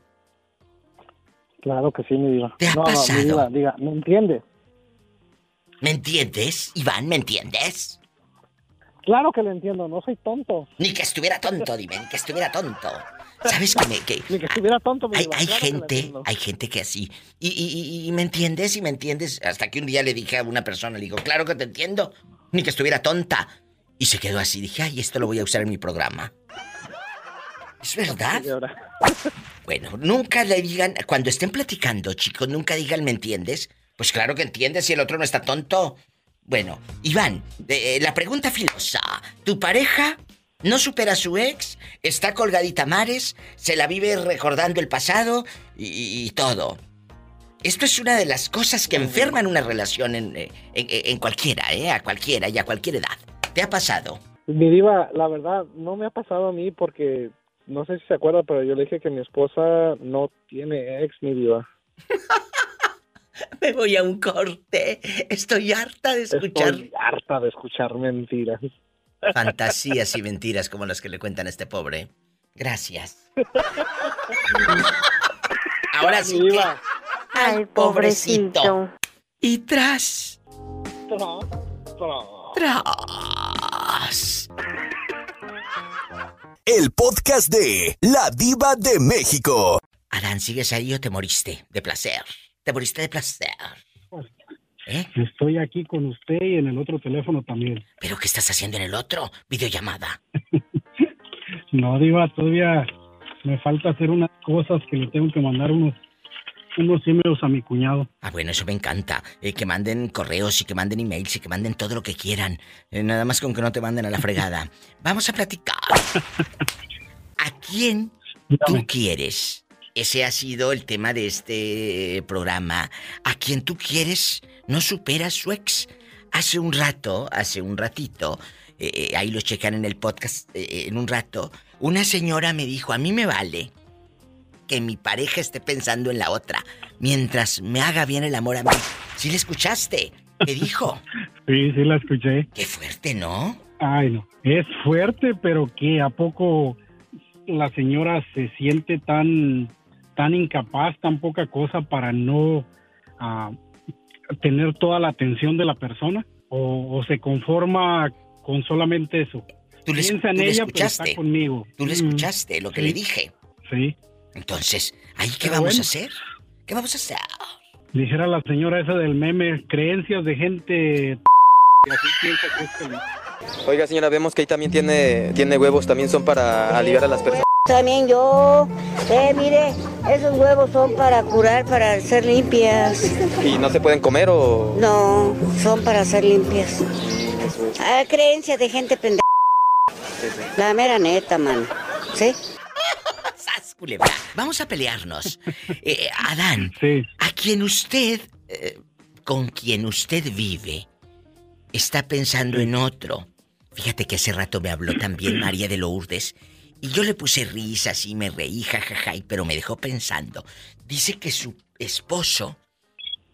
Claro que sí, mi diva. ¿Te ha No, no, mi pasado? diva, diga, ¿me entiende? ¿Me entiendes, Iván? ¿Me entiendes? Claro que lo entiendo, no soy tonto. Ni que estuviera tonto, dime, ni que estuviera tonto. ¿Sabes que me... Que, <laughs> Ni que estuviera tonto, mi hay, claro gente, hay gente que así. Y, y- y- y me entiendes y me entiendes. Hasta que un día le dije a una persona, le digo, claro que te entiendo. Ni que estuviera tonta. Y se quedó así. Dije, ay, esto lo voy a usar en mi programa. Es verdad. <laughs> Bueno, nunca le digan, cuando estén platicando, chicos, nunca digan, ¿me entiendes? Pues claro que entiendes si el otro no está tonto. Bueno, Iván, eh, la pregunta filosa. ¿Tu pareja no supera a su ex? ¿Está colgadita a mares? ¿Se la vive recordando el pasado? Y, y todo. Esto es una de las cosas que enferman una relación en, eh, en- en cualquiera, ¿eh? A cualquiera y a cualquier edad. ¿Te ha pasado? Mi diva, la verdad, no me ha pasado a mí porque, no sé si se acuerda, pero yo le dije que mi esposa no tiene ex, mi diva. <laughs> <laughs> Me voy a un corte. Estoy harta de escuchar Estoy harta de escuchar mentiras. <laughs> fantasías y mentiras como las que le cuentan a este pobre. Gracias. <laughs> Ahora sí que... Ay, pobrecito. Y tras... Tras... El podcast de La Diva de México. Adán, ¿sigues ahí o te moriste de placer? ¿Te moriste de placer? ¿Eh? Estoy aquí con usted y en el otro teléfono también. ¿Pero qué estás haciendo en el otro? Videollamada. <laughs> No, Diva, todavía me falta hacer unas cosas que le tengo que mandar unos, unos emails a mi cuñado. Ah, bueno, eso me encanta. Eh, que manden correos y que manden emails y que manden todo lo que quieran. Eh, nada más con que no te manden a la fregada. Vamos a platicar. <laughs> ¿A quién tú quieres? Ese ha sido el tema de este programa. ¿A quién tú quieres no supera a su ex? Hace un rato, hace un ratito, eh, eh, ahí lo checan en el podcast eh, en un rato, una señora me dijo, a mí me vale que mi pareja esté pensando en la otra mientras me haga bien el amor a mí. ¿Sí le escuchaste? ¿Qué dijo? <laughs> Sí, sí la escuché. Qué fuerte, ¿no? Ay, no. Es fuerte, pero que a poco la señora se siente tan, tan incapaz, tan poca cosa para no ah, tener toda la atención de la persona o, o se conforma con solamente eso. Tú le, Piensa en tú le ella, pero está escuchaste. conmigo. Tú le Mm, escuchaste lo que sí. le dije. Sí. Entonces, ¿ahí qué Pero vamos bueno. a hacer? ¿Qué vamos a hacer? Dijera la señora esa del meme, creencias de gente... que así piensa que es feliz. Oiga, señora, vemos que ahí también tiene, tiene huevos, también son para aliviar a las personas. También yo, eh, mire, esos huevos son para curar, para ser limpias. ¿Y no se pueden comer o...? No, son para ser limpias. Ah, creencias de gente pendeja. La mera neta, man. ¿Sí? <laughs> Vamos a pelearnos. Eh, Adán, a quien usted, eh, con quien usted vive, está pensando en otro. Fíjate que hace rato me habló también María de Lourdes y yo le puse risas y me reí, jajaja, pero me dejó pensando. Dice que su esposo,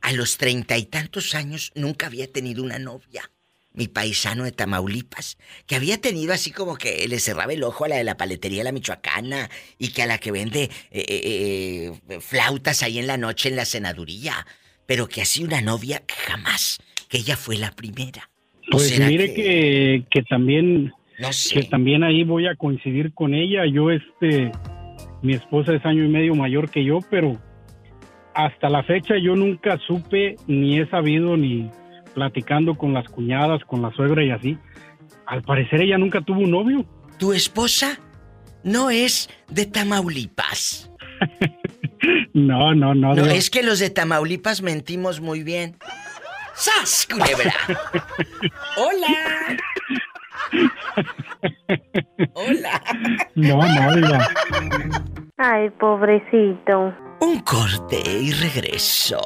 a los treinta y tantos años, nunca había tenido una novia. Mi paisano de Tamaulipas, que había tenido así como que le cerraba el ojo a la de la paletería La Michoacana y que a la que vende eh, eh, eh, flautas ahí en la noche en la senaduría, pero que así una novia jamás, que ella fue la primera. ¿O Pues mire que, que también No sé. que también ahí voy a coincidir con ella. Yo este mi esposa es año y medio mayor que yo, pero hasta la fecha yo nunca supe ni he sabido ni platicando con las cuñadas, con la suegra y así. Al parecer ella nunca tuvo un novio. ¿Tu esposa no es de Tamaulipas? <laughs> No, no, no. No, es que los de Tamaulipas mentimos muy bien. ¡Sas, culebra! <laughs> ¡Hola! ¡Hola! No, no, diga. Ay, pobrecito. Un corte y regreso.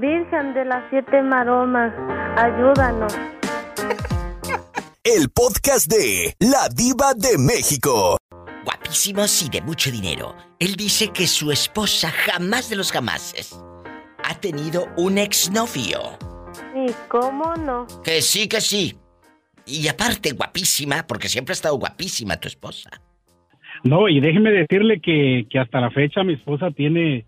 Virgen de las siete maromas, ayúdanos. El podcast de La Diva de México. Guapísimos y de mucho dinero. Él dice que su esposa jamás de los jamases ha tenido un exnovio. ¿Y cómo no? Que sí, que sí. Y aparte, guapísima, porque siempre ha estado guapísima tu esposa. No, y déjeme decirle que, que hasta la fecha mi esposa tiene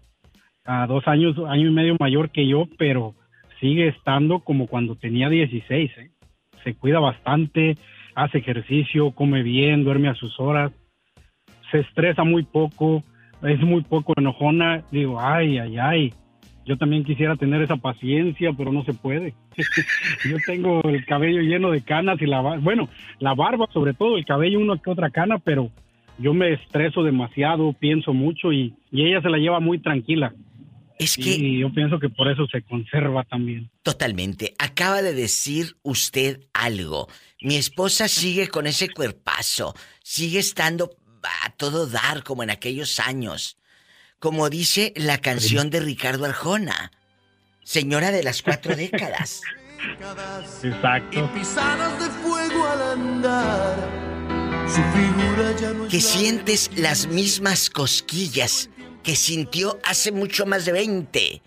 a dos años, año y medio mayor que yo, pero sigue estando como cuando tenía 16. ¿eh? Se cuida bastante, hace ejercicio, come bien, duerme a sus horas, se estresa muy poco, es muy poco enojona. Digo, ay, ay, ay. Yo también quisiera tener esa paciencia, pero no se puede. <laughs> yo tengo el cabello lleno de canas y la bueno, la barba sobre todo, el cabello una que otra cana, pero yo me estreso demasiado, pienso mucho y, y ella se la lleva muy tranquila. Es que... Y yo pienso que por eso se conserva también. Totalmente. Acaba de decir usted algo. Mi esposa sigue con ese cuerpazo, sigue estando a todo dar como en aquellos años. Como dice la canción de Ricardo Arjona, señora de las cuatro décadas. Exacto. pisadas de fuego al andar. Su figura ya no es Que sientes las mismas cosquillas que sintió hace mucho más de 20.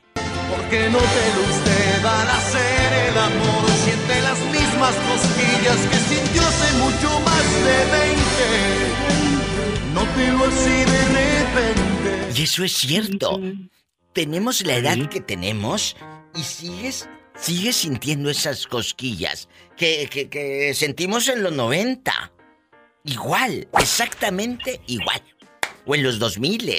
Porque no te lo usted al hacer el amor. Siente las mismas cosquillas que sintió hace mucho más de 20. Nótelo así de repente. Y eso es cierto. Tenemos la edad que tenemos y sigues, sigues sintiendo esas cosquillas que, que- que sentimos en los 90. Igual, exactamente igual. O en los 2000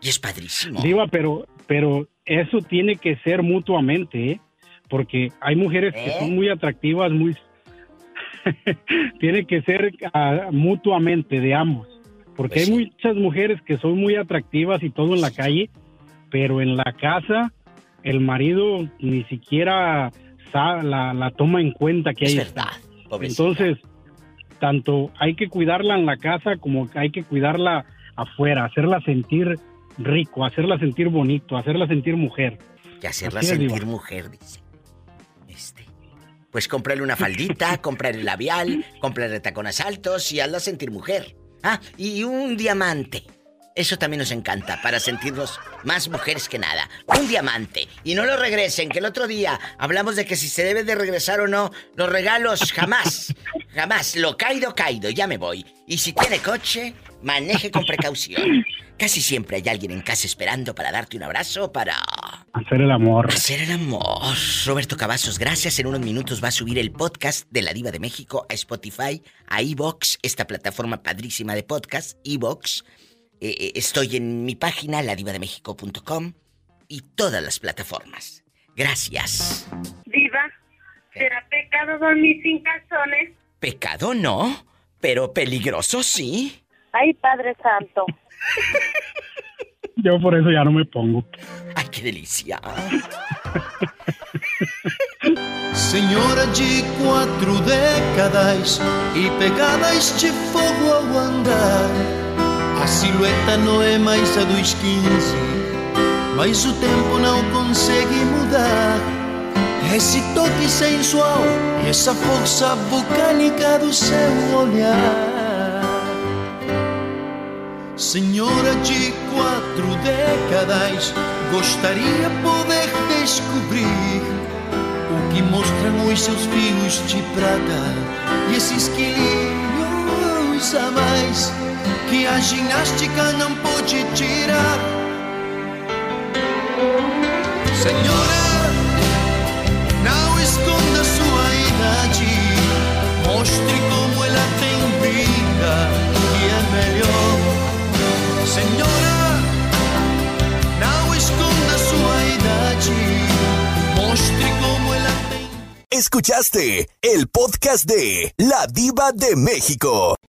Y es padrísimo. Diva, pero, pero eso tiene que ser mutuamente, ¿eh? Porque hay mujeres que ¿Eh? son muy atractivas, muy... <laughs> tiene que ser ah, mutuamente de ambos. Porque Pues hay muchas mujeres que son muy atractivas y todo en la calle, pero en la casa el marido ni siquiera sa- la, la toma en cuenta que Es hay. verdad, pobrecita. Entonces, tanto hay que cuidarla en la casa como hay que cuidarla afuera, hacerla sentir rico, hacerla sentir bonito, hacerla sentir mujer. Y hacerla Así sentir mujer, dice. Este. Pues cómprale una faldita, <laughs> cómprale labial, cómprale tacones altos y hazla sentir mujer. Ah, y un diamante. Eso también nos encanta, para sentirnos más mujeres que nada. Un diamante. Y no lo regresen, que el otro día hablamos de que si se debe de regresar o no, los regalos jamás, jamás. Lo caído, caído, ya me voy. Y si tiene coche, maneje con precaución. Casi siempre hay alguien en casa esperando para darte un abrazo, para... Hacer el amor. Hacer el amor. Roberto Cavazos, gracias. En unos minutos va a subir el podcast de La Diva de México a Spotify, a Evox, esta plataforma padrísima de podcast, Evox. Eh, eh, estoy en mi página, ladivademexico.com y todas las plataformas. Gracias. Diva, ¿será pecado dormir sin calzones? Pecado no, pero peligroso sí. Ay, Padre Santo. Yo por eso ya no me pongo. Ay, qué delicia. Senhora de quatro décadas e pegadas de fogo ao andar. A silhueta não é mais a dos 15, mas o tempo não consegue mudar. Esse toque sensual e essa força vulcânica do seu olhar. Senhora de quatro décadas, gostaria poder descobrir o que mostram os seus fios de prata e esses quilinhos a mais que a ginástica não pode tirar. Senhora, não esconda sua idade, mostre como ela tem Senhora, não esconda idade, mostre como tem Escuchaste el podcast de La Diva de México.